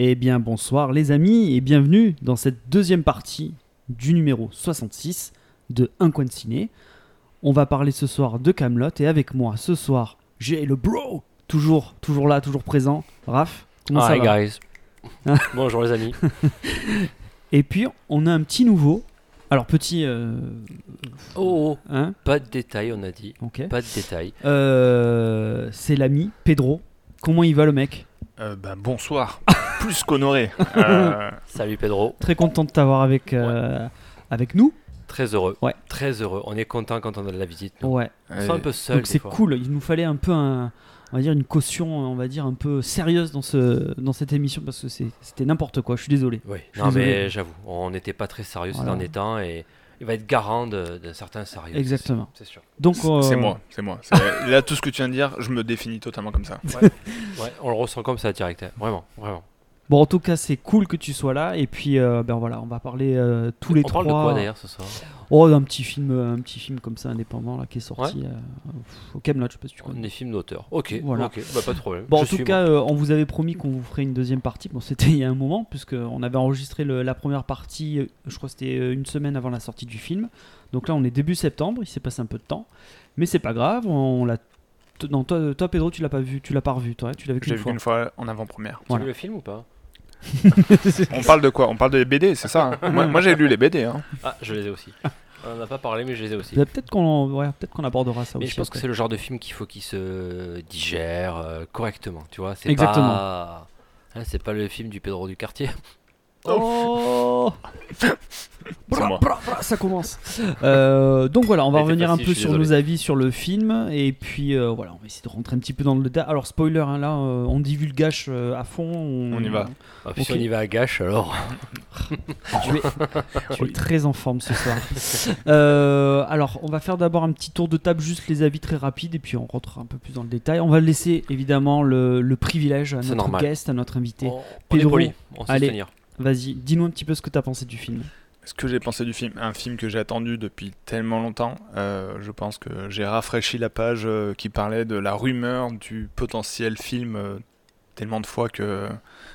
Eh bien bonsoir les amis et bienvenue dans cette deuxième partie du numéro 66 de Un coin de ciné. On va parler ce soir de Camelot et avec moi ce soir j'ai le bro toujours toujours là toujours présent Raph comment ça Hi va guys. Bonjour les amis. Et puis on a un petit nouveau. Alors petit euh, Oh, oh, hein pas de détails, on a dit. ok. Pas de détails. Euh, c'est l'ami Pedro. Comment il va le mec? Euh, ben, bonsoir, plus qu'honoré. Euh, Salut Pedro. Très content de t'avoir avec euh, avec nous. Très heureux. Ouais. Très heureux. On est content quand on a de la visite. nous. Ouais. On se sent un peu seul. Donc c'est cool. Il nous fallait un peu un, on va dire une caution, on va dire un peu sérieuse dans ce dans cette émission parce que c'était n'importe quoi. Je suis désolé. Oui. Je suis Non désolé. mais j'avoue, on n'était pas très sérieux ces Voilà. derniers temps et il va être garant de- d'un certain sérieux. Exactement. C'est sûr. Donc euh, C'est moi, c'est moi. Là, tout ce que tu viens de dire, je me définis totalement comme ça. Ouais, on le ressent comme ça direct. hein. Vraiment, vraiment. Bon, en tout cas, c'est cool que tu sois là. Et puis, euh, ben voilà, on va parler euh, tous les on trois. parle de quoi d'ailleurs ce soir Oh, d'un petit film, euh, un petit film comme ça indépendant là qui est sorti euh, au Camelot. Je sais pas si tu connais. Des films d'auteur. Ok. Voilà. Ok. Bah, pas de problème. Bon, Je en tout cas, euh, on vous avait promis qu'on vous ferait une deuxième partie. Bon, c'était il y a un moment, puisque on avait enregistré le- la première partie, euh, je crois que c'était euh, une semaine avant la sortie du film. Donc là, on est début septembre, il s'est passé un peu de temps. Mais c'est pas grave, on l'a. Non, toi, toi, Pedro, tu l'as pas vu, tu l'as pas revu, toi, tu l'as vu vu fois. une fois en avant-première. Tu Voilà. vu le film ou pas? On parle de quoi? On parle des BD, c'est ça hein? Moi, moi, j'ai lu les BD. Hein. Ah, je les ai aussi. On en a pas parlé, mais je les ai aussi. Bah, Peut-être qu'on ouais, peut qu'on abordera ça Mais aussi. je pense que c'est le genre de film qu'il faut qu'il se digère euh, correctement, tu vois. C'est Exactement. Pas... hein, c'est pas le film du Pedro du quartier. Oh. Bra, bra, ça commence. Euh, donc voilà, on va revenir un peu je sur désolé. nos avis sur le film et puis euh, voilà, on va essayer de rentrer un petit peu dans le détail. Alors spoiler, hein, là, euh, on divulgage euh, à fond. On y va. Ah, Si on y va à gâche, alors. Tu es, tu es très en forme ce soir. Euh, alors, on va faire d'abord un petit tour de table, juste les avis très rapides, et puis on rentrera un peu plus dans le détail. On va laisser évidemment le, le privilège à notre guest, à notre invité. On, on est Pedro, poli, on sait se allez. tenir. Vas-y, dis-nous un petit peu ce que tu as pensé du film. Ce que j'ai pensé du film, un film que j'ai attendu depuis tellement longtemps, euh, je pense que j'ai rafraîchi la page euh, qui parlait de la rumeur du potentiel film euh, tellement de fois que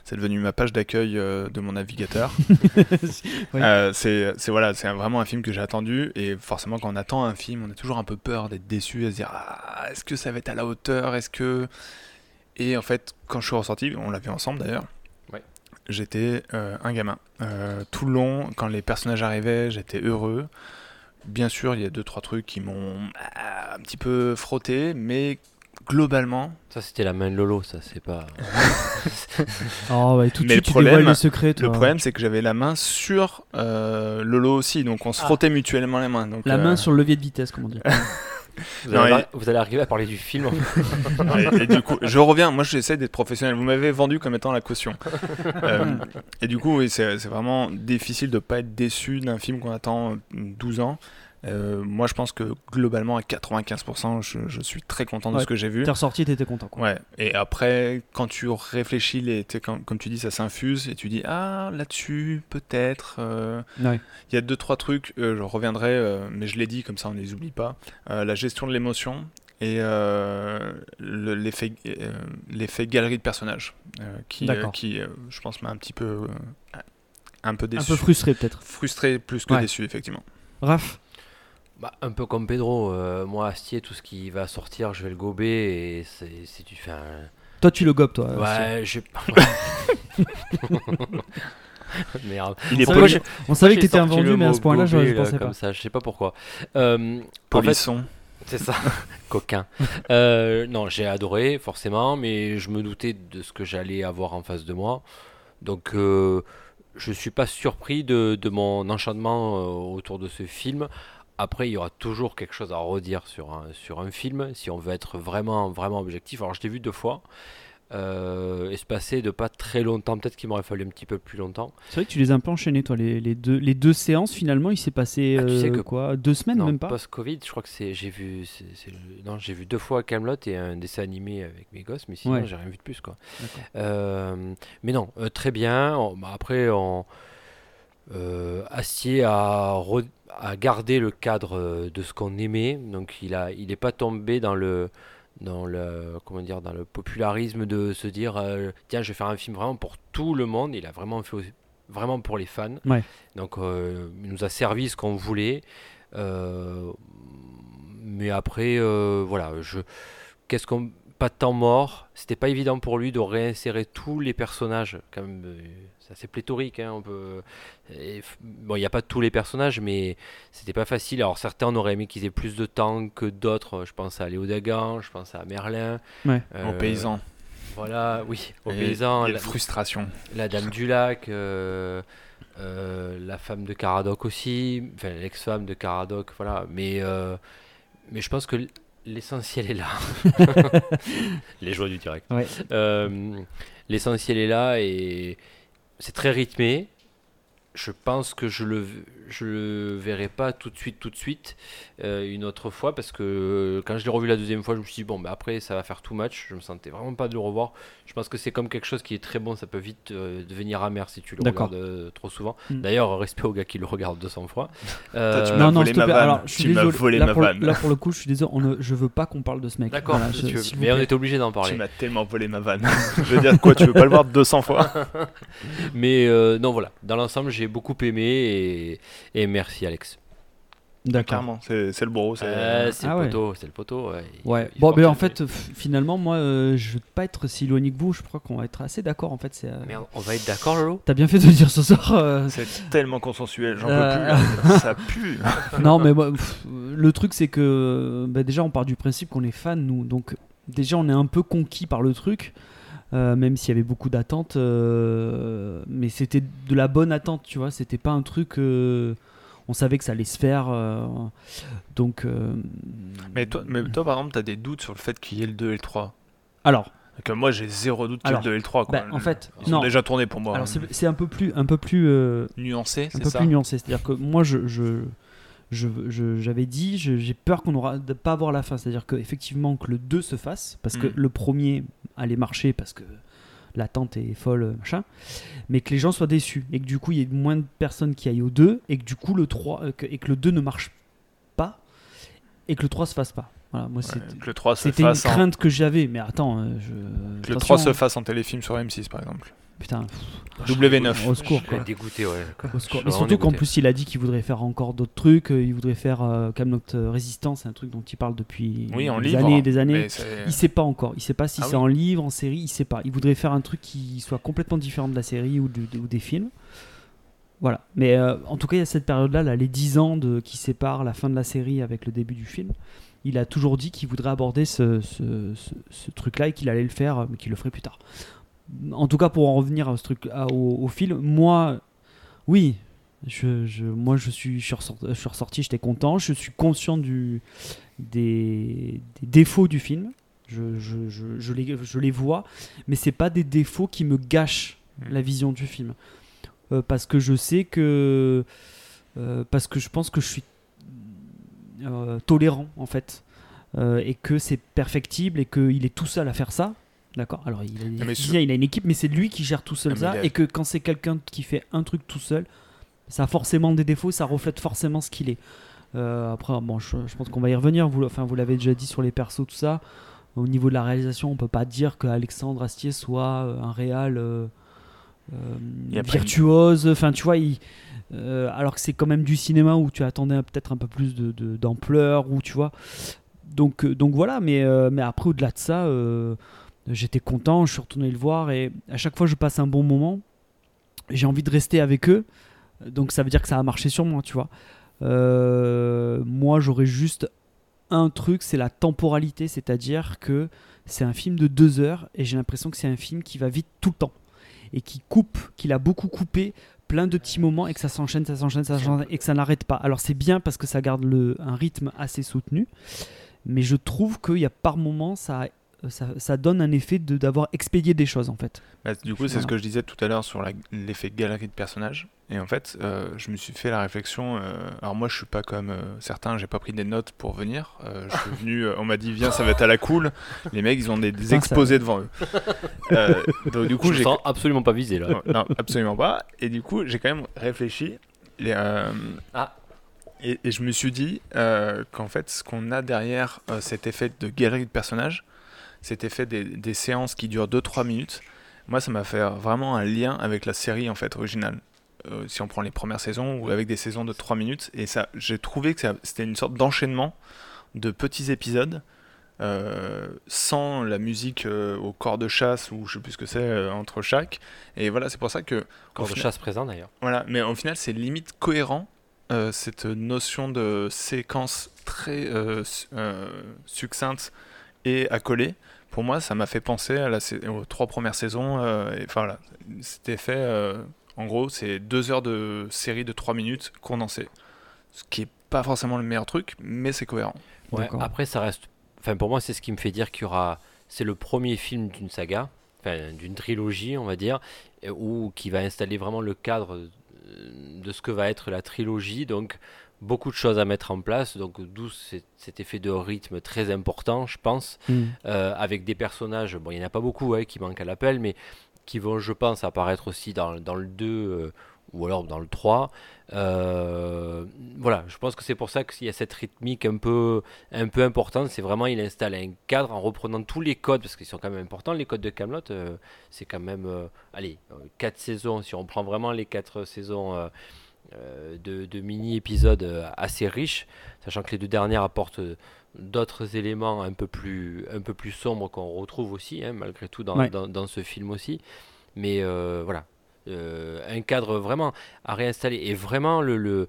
c'est devenu ma page d'accueil de mon navigateur. Oui. C'est c'est- voilà, c'est vraiment un film que j'ai attendu et forcément quand on attend un film, on a toujours un peu peur d'être déçu et se dire ah, est-ce que ça va être à la hauteur, est-ce que et en fait quand je suis ressorti, on l'a vu ensemble d'ailleurs. J'étais euh, un gamin. Euh, tout le long, quand les personnages arrivaient, j'étais heureux. Bien sûr, il y a deux trois trucs qui m'ont ah, un petit peu frotté, mais globalement, Ça, c'était la main de Lolo, ça, c'est pas. Oh, ouais, tout de Mais suite, le tu dévoiles problème- les secrets. le problème c'est que j'avais la main sur euh, Lolo aussi, donc on se Ah. frottait mutuellement les mains. Donc, La euh, main sur le levier de vitesse, comme on dit. Vous, Non, allez, et- vous allez arriver à parler du film. et, et du coup, je reviens. Moi, j'essaie d'être professionnel. Vous m'avez vendu comme étant la caution. Euh, et du coup, oui, c'est vraiment difficile de pas être déçu d'un film qu'on attend 12 ans. Euh, moi, je pense que globalement, à 95%, je, je suis très content de Ouais. ce que j'ai vu. T'es ressorti, t'étais content. Quoi. Ouais. Et après, quand tu réfléchis, les, comme, comme tu dis, ça s'infuse et tu dis ah là-dessus peut-être. euh, Ouais. il y a deux trois trucs, euh, je reviendrai, mais je l'ai dit comme ça on ne les oublie pas. La gestion de l'émotion et euh, le- l'effet galerie de personnages euh, qui, euh, qui je pense m'a un petit peu un peu Un déçu, peu frustré, peut-être. frustré plus que Ouais. déçu effectivement. Raph? Bah, un peu comme Pedro, euh, moi, Astier, tout ce qui va sortir, je vais le gober et c'est si tu fais un. Toi, tu le gobes, toi. Ouais, je. Merde. Il est Moi, poli- j'ai- On savait que t'étais un sorti vendu, le mais à ce point-là, je, je gober, là, pensais comme pas. ça, je sais pas pourquoi. Euh, en fait, polisson. c'est ça, coquin. Euh, non, j'ai adoré, forcément, mais je me doutais de ce que j'allais avoir en face de moi. Donc, euh, je suis pas surpris de, de mon enchantement euh, autour de ce film. Après, il y aura toujours quelque chose à redire sur un, sur un film, si on veut être vraiment, vraiment objectif. Alors, je l'ai vu deux fois. Euh, espacé de pas très longtemps, peut-être qu'il m'aurait fallu un petit peu plus longtemps. C'est vrai que tu les as un peu enchaînés, toi. Les, les deux, les deux séances, finalement, il s'est passé Ah, tu sais euh, que- quoi Deux semaines, Non, même pas post-Covid, je crois que c'est, j'ai vu, c'est, c'est le- non, j'ai vu deux fois Camelot et un dessin animé avec mes gosses, mais sinon Ouais. j'ai rien vu de plus quoi. Euh, mais non, euh, très bien. On- bah, après, on, Astier a, re- a gardé le cadre euh, de ce qu'on aimait, donc il a, il est pas tombé dans le dans le comment dire dans le popularisme de se dire euh, tiens je vais faire un film vraiment pour tout le monde. Il a vraiment fait vraiment pour les fans. Ouais. donc euh, il nous a servi ce qu'on voulait. Euh, mais après voilà je qu'est-ce qu'on pas de temps mort. C'était pas évident pour lui de réinsérer tous les personnages quand même assez pléthorique hein, on peut et bon il n'y a pas tous les personnages mais c'était pas facile alors certains on aurait aimé qu'ils aient plus de temps que d'autres je pense à Léo Dagan je pense à Merlin Ouais. euh, Aux paysans. voilà oui aux Et- paysans et la, frustration. la dame du lac euh, euh, la femme de Caradoc aussi enfin l'ex-femme de Caradoc voilà mais euh, mais je pense que l'essentiel est là les joies du direct Ouais. euh, l'essentiel est là et c'est très rythmé. Je pense que je le, je le verrai pas tout de suite, tout de suite, euh, une autre fois, parce que euh, quand je l'ai revu la deuxième fois, je me suis dit, bon, bah, après, ça va faire too much. Je me sentais vraiment pas de le revoir. Je pense que c'est comme quelque chose qui est très bon, ça peut vite euh, devenir amer si tu le regardes euh, trop souvent. Mm. D'ailleurs, respect au gars qui le regarde 200 fois. Toi, tu m'as non, non, volé ma vanne. Alors, je suis Tu volé là, ma pour, vanne. là, pour le coup, je suis désolé. On ne, je veux pas qu'on parle de ce mec. D'accord, Voilà, si tu mais on était obligé d'en Tu parler. m'as tellement volé ma vanne. je veux dire quoi, tu veux pas le voir 200 fois Mais euh, non, voilà, dans l'ensemble, j'ai beaucoup aimé et, et merci Alex. D'accord. C'est le bro. c'est- Euh, c'est Ah le ouais. poteau, c'est le poteau. ouais. Il Bon, mais en accepter. fait, finalement, moi, euh, je veux pas être si éloigné que vous. Je crois qu'on va être assez d'accord. En fait, c'est. euh, Mais on- on va être d'accord, Lolo? T'as bien fait de le dire ce soir. euh, C'est tellement consensuel, j'en Euh, peux plus. là. Ça pue. non, mais moi, pff, le truc, c'est que bah, déjà, on part du principe qu'on est fan, nous. Donc, déjà, on est un peu conquis par le truc, euh, même s'il y avait beaucoup d'attentes. euh, mais c'était de la bonne attente, tu vois. C'était pas un truc. euh, on savait que ça allait se faire. euh, donc. Mais toi, mais toi, par exemple, t'as des doutes sur le fait qu'il y ait le 2 et le 3. Alors, euh, moi, j'ai zéro doute qu'il y ait le 2 et le 3. Quoi. bah, en fait, Ils non. sont déjà tournés pour moi. Alors, c'est c'est un peu plus. Un peu plus nuancé, un peu plus nuancé. C'est-à-dire que moi, je, je, j'avais dit, j'ai peur qu'on aura de pas voir la fin. C'est-à-dire que effectivement que le 2 se fasse, parce que Mm. le premier allait marcher parce que l'attente est folle, machin, mais que les gens soient déçus et que du coup il y ait moins de personnes qui aillent au 2 et que du coup le 3 euh, et que le 2 ne marche pas et que le 3 se fasse pas. Voilà, moi Ouais, c'était que le 3 se c'était une en... crainte que j'avais, mais attends, euh, je que le attention, 3 se hein. fasse en téléfilm sur M6 par exemple. Putain, W9. au secours quoi. dégoûté, ouais. quoi. Au Je secours. suis Mais surtout qu'en plus, il a dit qu'il voudrait faire encore d'autres trucs. euh, Il voudrait faire euh, Camelot euh, Résistance, c'est un truc dont il parle depuis Oui, en des livre. années et des années. Il sait pas encore. Il sait pas si Ah c'est oui. en livre, en série. Il sait pas. Il voudrait faire un truc qui soit complètement différent de la série ou, des films. Voilà. Mais euh, en tout cas, il y a cette période-là, là, les 10 ans de, qui séparent la fin de la série avec le début du film. Il a toujours dit qu'il voudrait aborder ce, ce- ce- ce truc-là et qu'il allait le faire, mais qu'il le ferait plus tard. En tout cas, pour en revenir à ce truc, à- au, au film, moi, oui, je, je- moi je suis, je suis ressorti, je suis ressorti, j'étais content. Je suis conscient du, des, des défauts du film. Je, je- les, je les vois, mais c'est pas des défauts qui me gâchent Mm. la vision du film. Euh, parce que je sais que. euh, parce que je pense que je suis euh, tolérant en fait. Euh, et que c'est perfectible et qu'il est tout seul à faire ça. D'accord Alors il a, des mais il a une équipe, mais c'est lui qui gère tout seul mais ça. a- Et que quand c'est quelqu'un qui fait un truc tout seul, ça a forcément des défauts, ça reflète forcément ce qu'il est. Euh, après, bon, je, je pense qu'on va y revenir. Vous, enfin, vous l'avez déjà dit sur les persos, tout ça. Au niveau de la réalisation, on peut pas dire que Alexandre Astier soit euh, un réal euh, euh, virtuose. Enfin, tu vois, il- alors que c'est quand même du cinéma où tu attendais peut-être un peu plus de- de- d'ampleur, ou tu vois. Donc, donc voilà. Mais, mais après, au-delà de ça, j'étais content. Je suis retourné le voir et à chaque fois, je passe un bon moment. J'ai envie de rester avec eux. Donc ça veut dire que ça a marché sur moi, tu vois. Euh, moi, j'aurais juste un truc, c'est la temporalité, c'est-à-dire que c'est un film de deux heures et j'ai l'impression que c'est un film qui va vite tout le temps et qui coupe, qu'il a beaucoup coupé plein de petits moments et que ça s'enchaîne, ça s'enchaîne, ça s'enchaîne et que ça n'arrête pas. Alors c'est bien parce que ça garde un rythme assez soutenu, mais je trouve qu'il y a par moments ça, ça, ça donne un effet de d'avoir expédié des choses en fait. Bah, du coup, c'est ce que je disais tout à l'heure sur l'effet galerie de personnages. Et en fait, euh, je me suis fait la réflexion. euh, alors moi, je suis pas comme euh, certains, j'ai pas pris des notes pour venir. Euh, je suis venu, euh, on m'a dit viens, ça va être à la cool. Les mecs, ils ont des, exposés devant eux. Euh, donc du coup, Je me j'ai sens absolument pas visé là. Non, absolument pas. Et du coup, j'ai quand même réfléchi. Et, euh, Ah. et, et je me suis dit euh, qu'en fait, ce qu'on a derrière euh, cet effet de galerie de personnages, cet effet des, des séances qui durent 2-3 minutes, moi ça m'a fait vraiment un lien avec la série en fait originale. Euh, si on prend les premières saisons ou avec des saisons de 3 minutes. Et ça, j'ai trouvé que c'était une sorte d'enchaînement de petits épisodes euh, sans la musique euh, au corps de chasse ou je sais plus ce que c'est euh, entre chaque. Et voilà, c'est pour ça que Corps de chasse présent d'ailleurs. voilà, mais au final, c'est limite cohérent cette notion de séquence très su- succincte et accolée. Pour moi, ça m'a fait penser à la, sa- aux trois premières saisons. euh, et, enfin, voilà, c'était fait. euh, en gros, c'est deux heures de série de trois minutes condensées. Ce qui est pas forcément le meilleur truc, mais c'est cohérent. Ouais, après, ça reste. Enfin, pour moi, c'est ce qui me fait dire qu'il y aura. C'est le premier film d'une saga, enfin, d'une trilogie, on va dire, ou qui va installer vraiment le cadre euh, de ce que va être la trilogie. Donc, beaucoup de choses à mettre en place. Donc, d'où cet, effet de rythme très important, je pense, Mm. euh, avec des personnages. Bon, il n'y en a pas beaucoup hein, qui manquent à l'appel, mais qui vont, je pense, apparaître aussi dans, dans le 2 euh, ou alors dans le 3. Euh, voilà, je pense que c'est pour ça qu'il y a cette rythmique un peu, un peu importante. C'est vraiment, il installe un cadre en reprenant tous les codes, parce qu'ils sont quand même importants, les codes de Camelot. c'est quand même, allez, 4 saisons. Si on prend vraiment les 4 saisons de, de mini-épisodes euh, assez riches, sachant que les deux dernières apportent euh, d'autres éléments un peu plus, un peu plus sombres qu'on retrouve aussi, hein, malgré tout, dans, Ouais. dans, dans ce film aussi. Mais euh, voilà, euh, un cadre vraiment à réinstaller. Et vraiment, le, le,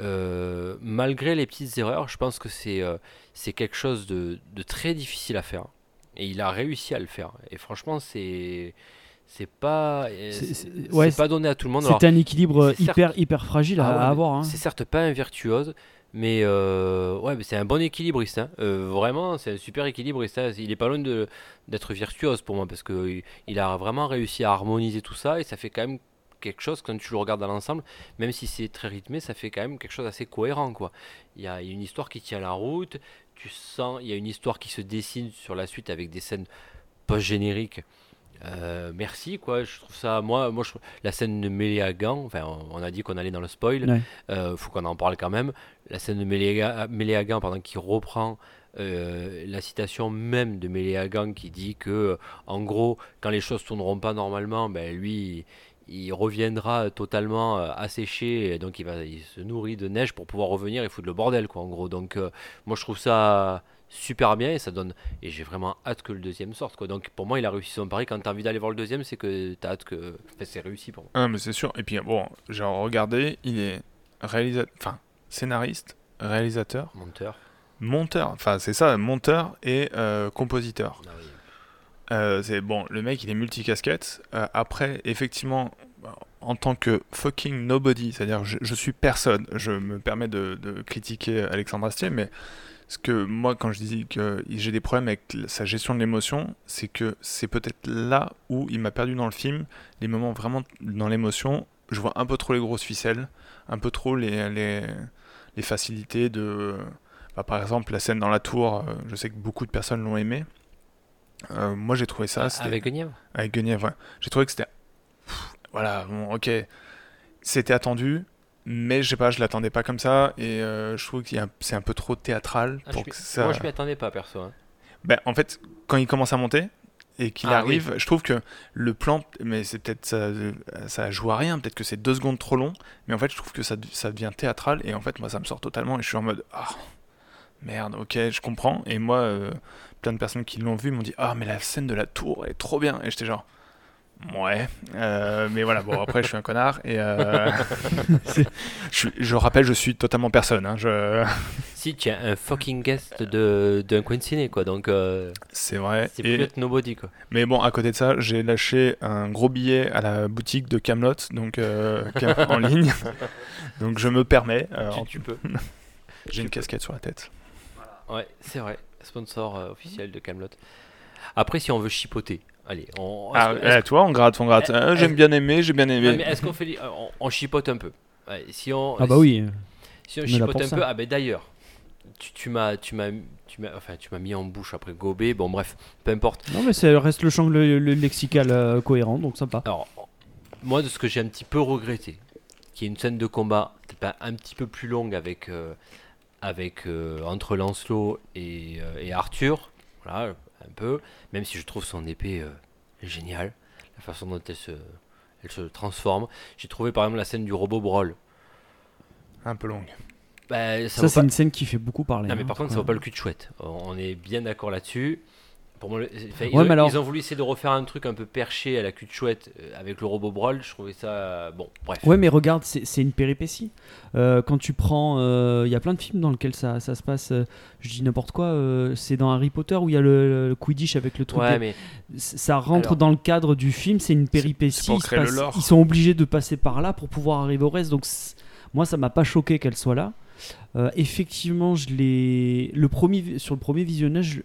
euh, malgré les petites erreurs, je pense que c'est euh, c'est quelque chose de, de très difficile à faire. Et il a réussi à le faire. Et franchement, c'est c'est pas euh, C'est- c'est c'est- ouais, c'est pas donné à tout le monde. C'était un équilibre c'est certes- hyper, hyper fragile à, Ah ouais, à avoir. hein. C'est certes pas un virtuose, mais euh, ouais, c'est un bon équilibriste. hein. Euh, vraiment, c'est un super équilibriste. hein. Il est pas loin de- d'être virtuose pour moi parce que il- il a vraiment réussi à harmoniser tout ça et ça fait quand même quelque chose quand tu le regardes dans l'ensemble, même si c'est très rythmé, ça fait quand même quelque chose d'assez cohérent quoi. Il y a une histoire qui tient la route, tu sens, il y a une histoire qui se dessine sur la suite avec des scènes post-génériques. Euh, merci quoi, je trouve ça, moi, moi je, la scène de Gand, enfin on, on a dit qu'on allait dans le spoil, Ouais. euh, faut qu'on en parle quand même. La scène de Méléa- Méléagan, pardon, qui reprend euh, la citation même de Méléagan qui dit que, en gros, quand les choses tourneront pas normalement, ben lui, il reviendra totalement euh, asséché, et donc il va, il se nourrit de neige pour pouvoir revenir et foutre le bordel, quoi, en gros. Donc, euh, moi, je trouve ça super bien et ça donne et j'ai vraiment hâte que le deuxième sorte quoi donc pour moi il a réussi son pari quand t'as envie d'aller voir le deuxième c'est que t'as hâte que enfin, c'est réussi pour moi Ah, mais c'est sûr. Et puis, bon, j'ai regardé, il est réalisateur, enfin, scénariste, réalisateur, monteur monteur. Enfin, c'est ça, monteur et euh, compositeur. Ah oui. Euh, c'est bon, le mec il est multicasquette. Euh, après, effectivement, en tant que fucking nobody, c'est-à-dire je, suis personne, je me permets de, critiquer Alexandre Astier, mais ce que moi, quand je dis que j'ai des problèmes avec sa gestion de l'émotion, c'est que c'est peut-être là où il m'a perdu dans le film, les moments vraiment dans l'émotion. Je vois un peu trop les grosses ficelles, un peu trop les facilités de. bah, par exemple, la scène dans la tour, euh, je sais que beaucoup de personnes l'ont aimé. Euh, moi j'ai trouvé ça. c'était- avec Guenièvre? Avec Guenièvre, ouais. J'ai trouvé que c'était. Voilà, bon, ok. C'était attendu, mais je sais pas, je l'attendais pas comme ça, et euh, je trouve que c'est un peu trop théâtral Ah, pour que ça. Moi, je m'y attendais pas, perso. hein. Ben, en fait, quand il commence à monter et qu'il Ah, arrive, je trouve que le plan, mais c'est peut-être ça, ça joue à rien, peut-être que c'est deux secondes trop long, mais en fait, je trouve que ça, ça devient théâtral, et en fait, moi, ça me sort totalement, et je suis en mode, ah, merde, ok, je comprends, et moi, euh, plein de personnes qui l'ont vu m'ont dit, ah, mais la scène de la tour, elle est trop bien, et j'étais genre, ouais, euh, mais voilà, bon, après, je suis un connard, et euh, je, je rappelle, je suis totalement personne, hein, je... Si, tu as un fucking guest de d'un coin de ciné, quoi. Donc, euh, c'est vrai, c'est plus être nobody, quoi. Mais bon, à côté de ça, j'ai lâché un gros billet à la boutique de Camelot, donc euh, en ligne. Donc je me permets. euh, Tu, tu peux. j'ai une casquette sur la tête. Ouais, c'est vrai. Sponsor euh, officiel de Camelot. Après, si on veut chipoter, allez, on. Ah, eh, toi, on gratte, on gratte. Eh, eh, J'aime bien aimer, j'ai bien aimé. mais est-ce qu'on fait, euh, on, on chipote un peu? Ouais, si on. Ah bah oui. Si on chipote un ça. peu, ah ben d'ailleurs, tu, tu m'as, tu m'as, tu m'as, enfin, tu m'as mis en bouche après gober. Bon, bref, peu importe. Non mais ça reste le champ le, le lexical euh, cohérent, donc sympa. Alors, moi, de ce que j'ai un petit peu regretté, qui est une scène de combat peut-être pas un petit peu plus longue avec, euh, avec euh, entre Lancelot et, euh, et Arthur. Voilà, un peu, même si je trouve son épée euh, géniale, la façon dont elle se, elle se transforme. J'ai trouvé par exemple la scène du robot Brawl. Un peu longue. Bah, ça Ça, c'est pas- une scène qui fait beaucoup parler. Non, mais hein, par contre, ça quand vaut pas le cul de chouette. On est bien d'accord là-dessus. Pour moi, le- enfin, ils, Ouais, ont, mais alors- ils ont voulu essayer de refaire un truc un peu perché à la cul de chouette euh, avec le robot Brawl. Je trouvais ça. euh, Bon, bref. Ouais, mais regarde, c'est une péripétie. Euh, quand tu prends. Il y a plein de films dans lesquels ça, ça se passe. euh, je dis n'importe quoi. c'est dans Harry Potter où il y a le, le Quidditch avec le truc. Ouais, mais Ça rentre Alors- dans le cadre du film, c'est une péripétie. pour le lore. Ils sont obligés de passer par là pour pouvoir arriver au reste. Donc, moi, ça m'a pas choqué qu'elle soit là. Euh, effectivement, je l'ai. Le premier, sur le premier visionnage,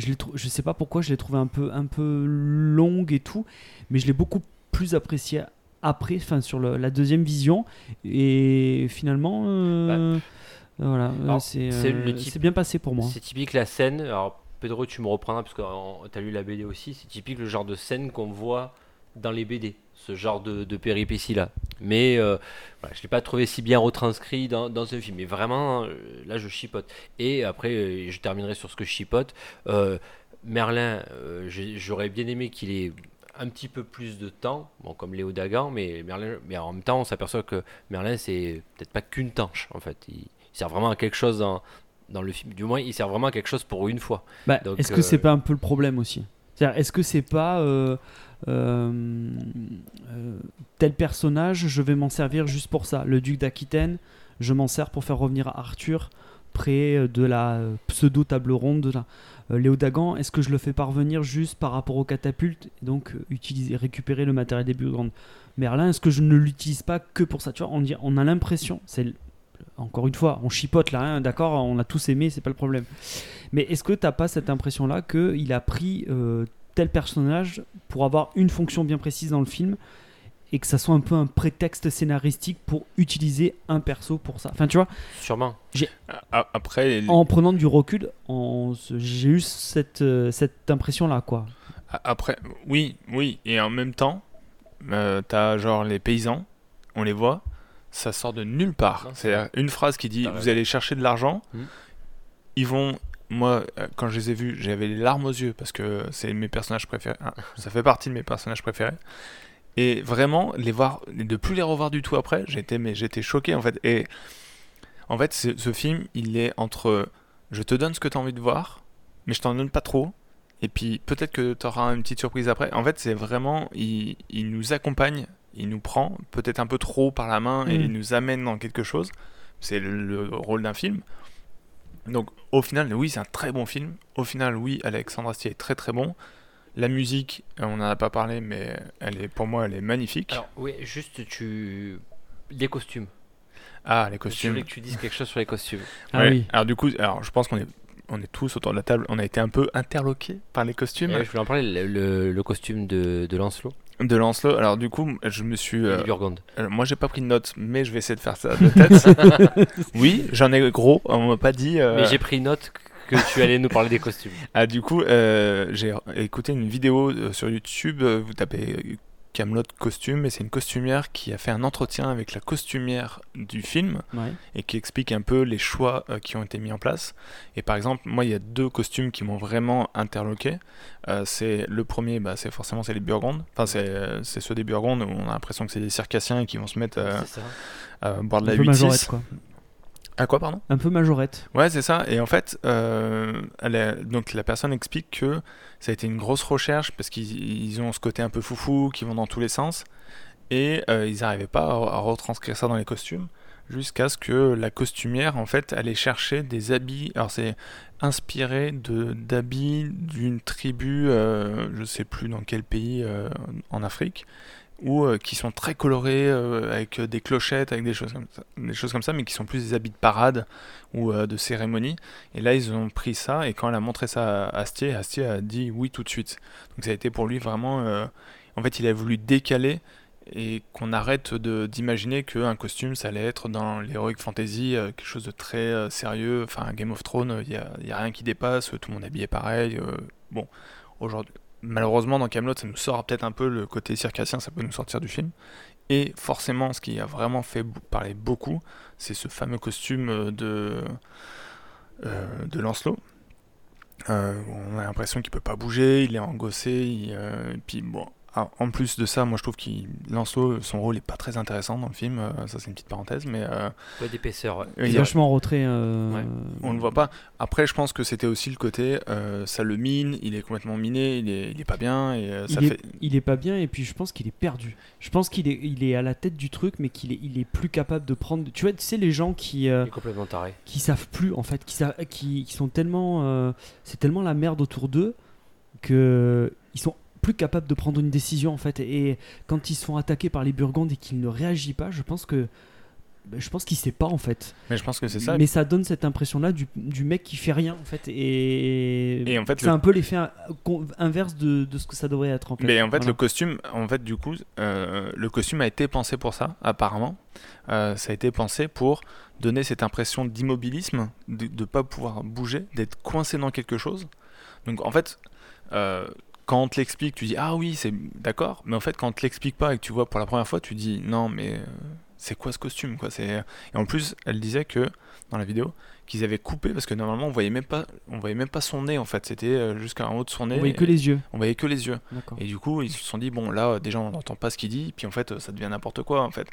je, je sais pas pourquoi, je l'ai trouvé un peu, un peu longue et tout, mais je l'ai beaucoup plus apprécié après, enfin sur le- la deuxième vision. Et finalement, euh, voilà, euh, c'est euh, c'est bien passé pour moi. c'est typique la scène. Alors, Pedro, tu me reprendras parce que tu as lu la BD aussi. C'est typique le genre de scène qu'on voit dans les BD. Ce genre de, de péripéties là. Mais euh, voilà, je l'ai pas trouvé si bien retranscrit dans, dans un film. Mais vraiment, euh, là, je chipote. Et après, euh, je terminerai sur ce que je chipote. Euh, Merlin, euh, j'aurais bien aimé qu'il ait un petit peu plus de temps, bon, comme Léo Dagan, mais, Merlin, mais en même temps, on s'aperçoit que Merlin, c'est peut-être pas qu'une tanche, en fait. Il, il sert vraiment à quelque chose dans, dans le film. Du moins, il sert vraiment à quelque chose pour une fois. Bah, est-ce que c'est pas un peu le problème aussi? Est-ce que c'est pas euh, tel personnage, je vais m'en servir juste pour ça Le duc d'Aquitaine, je m'en sers pour faire revenir Arthur près euh, de la euh, pseudo table ronde. de la- Euh, Léo Dagan, est-ce que je le fais parvenir juste par rapport aux catapultes et donc euh, utiliser, récupérer le matériel des grandes? Merlin, est-ce que je ne l'utilise pas que pour ça? Tu vois, on, a l'impression, c'est encore une fois, on chipote là, hein, d'accord, on a tous aimé, c'est pas le problème. Mais est-ce que t'as pas cette impression-là qu'il a pris euh, tel personnage pour avoir une fonction bien précise dans le film et que ça soit un peu un prétexte scénaristique pour utiliser un perso pour ça Enfin, tu vois, Sûrement. Après, en prenant du recul, en- j'ai eu cette, euh, cette impression-là, quoi. Après, oui, oui, et en même temps, euh, t'as genre les paysans, on les voit, ça sort de nulle part. C'est une phrase qui dit vous allez chercher de l'argent. Hmm. Ils vont, moi, euh, quand je les ai vus, j'avais les larmes aux yeux parce que c'est mes personnages préférés. Ah, ça fait partie de mes personnages préférés. Et vraiment, les voir, de plus les revoir du tout après, j'étais, mais j'étais choqué en fait. Et en fait, ce, ce film, il est entre je te donne ce que tu as envie de voir, mais je t'en donne pas trop. Et puis peut-être que tu auras une petite surprise après. En fait, c'est vraiment, il, il nous accompagne, il nous prend peut-être un peu trop par la main et Mm. il nous amène dans quelque chose. C'est le, le rôle d'un film. Donc au final, oui, c'est un très bon film. Au final, oui, Alexandre Astier est très très bon. La musique, euh, on n'en a pas parlé, mais elle est, pour moi, elle est magnifique. Alors, oui, juste, tu. Les costumes. ah, les Je costumes. voulais que tu dises quelque chose sur les costumes. Ah Ouais. oui. Alors du coup, alors je pense qu'on est, on est tous autour de la table, on a été un peu interloqués par les costumes Et je voulais en parler, le, le- le costume de, de Lancelot de Lancelot. Alors du coup, je me suis, euh, euh, moi j'ai pas pris de notes, mais je vais essayer de faire ça de tête. oui, j'en ai gros, on m'a pas dit. euh, Mais j'ai pris note que tu allais nous parler des costumes. Ah du coup, euh, j'ai écouté une vidéo euh, sur YouTube. Vous tapez Camelot costume, et c'est une costumière qui a fait un entretien avec la costumière du film. Ouais. et qui explique un peu les choix euh, qui ont été mis en place. Et par exemple, moi, il y a deux costumes qui m'ont vraiment interloqué. Euh, c'est le premier, bah, c'est forcément c'est les Burgondes. Enfin, c'est euh, c'est ceux des Burgondes où on a l'impression que c'est des circassiens et qui vont se mettre euh, à boire de la peu majorette, 8-6. quoi. À quoi, pardon? Un peu majorette. Ouais, c'est ça. Et en fait, euh, elle a- donc la personne explique que ça a été une grosse recherche parce qu'ils ils ont ce côté un peu foufou qui vont dans tous les sens et euh, ils n'arrivaient pas à, à retranscrire ça dans les costumes jusqu'à ce que la costumière en fait allait chercher des habits. Alors c'est inspiré de d'habits d'une tribu, euh, je sais plus dans quel pays euh, en Afrique. Ou euh, qui sont très colorés euh, avec des clochettes, avec des choses comme ça, des choses comme ça, mais qui sont plus des habits de parade ou euh, de cérémonie. Et là, ils ont pris ça, et quand elle a montré ça à Astier, Astier a dit oui tout de suite. Donc ça a été pour lui vraiment... euh, En fait, il a voulu décaler et qu'on arrête d'imaginer qu'un costume, ça allait être dans l'heroic fantasy, euh, quelque chose de très euh, sérieux. Enfin, Game of Thrones, il n'y a, rien qui dépasse, tout le monde habillé pareil. euh, bon, aujourd'hui... Malheureusement, dans Camelot, ça nous sort peut-être un peu le côté circassien, ça peut nous sortir du film. Et forcément, ce qui a vraiment fait parler beaucoup, c'est ce fameux costume euh, de, euh, de Lancelot. Euh, on a l'impression qu'il peut pas bouger, il est engossé, il, et puis bon, ah, en plus de ça, moi je trouve qu'il Lancelot, son rôle est pas très intéressant dans le film. euh, ça c'est une petite parenthèse, mais euh, Pas d'épaisseur. ouais. Il est vachement en retrait. euh, Ouais. on le voit pas. Après, je pense que c'était aussi le côté, euh, ça le mine, il est complètement miné, il est, il est pas bien et euh, ça il, fait. est, il est pas bien et puis je pense qu'il est perdu. Je pense qu'il est, il est à la tête du truc, mais qu'il est, il est plus capable de prendre. Tu vois, tu sais les gens qui, euh, Il est complètement taré. qui savent plus en fait, qui, sa- qui, qui sont tellement, euh, c'est tellement la merde autour d'eux que ils sont plus capables de prendre une décision en fait. Et quand ils se font attaquer par les Burgondes et qu'il ne réagit pas, je pense que, ben, je pense qu'il sait pas en fait. Mais je pense que c'est ça. Mais ça donne cette impression-là du, du mec qui fait rien en fait. Et, Et en fait, c'est le- un peu l'effet inverse de, de ce que ça devrait être en fait. Mais en fait, Voilà. le costume, en fait, du coup, euh, le costume a été pensé pour ça, apparemment. Euh, ça a été pensé pour donner cette impression d'immobilisme, de ne pas pouvoir bouger, d'être coincé dans quelque chose. Donc, en fait, euh, quand on te l'explique, tu dis ah oui, c'est d'accord. Mais en fait, quand on te l'explique pas et que tu vois pour la première fois, tu dis non, mais euh, c'est quoi ce costume quoi? C'est et en plus, elle disait que dans la vidéo qu'ils avaient coupé parce que normalement on voyait même pas, on voyait même pas son nez en fait. C'était euh, jusqu'à en haut de son nez. On voyait que les yeux. on voyait que les yeux. D'accord. Et du coup, ils se sont dit, bon, là, déjà, on n'entend pas ce qu'il dit, puis en fait, ça devient n'importe quoi, en fait.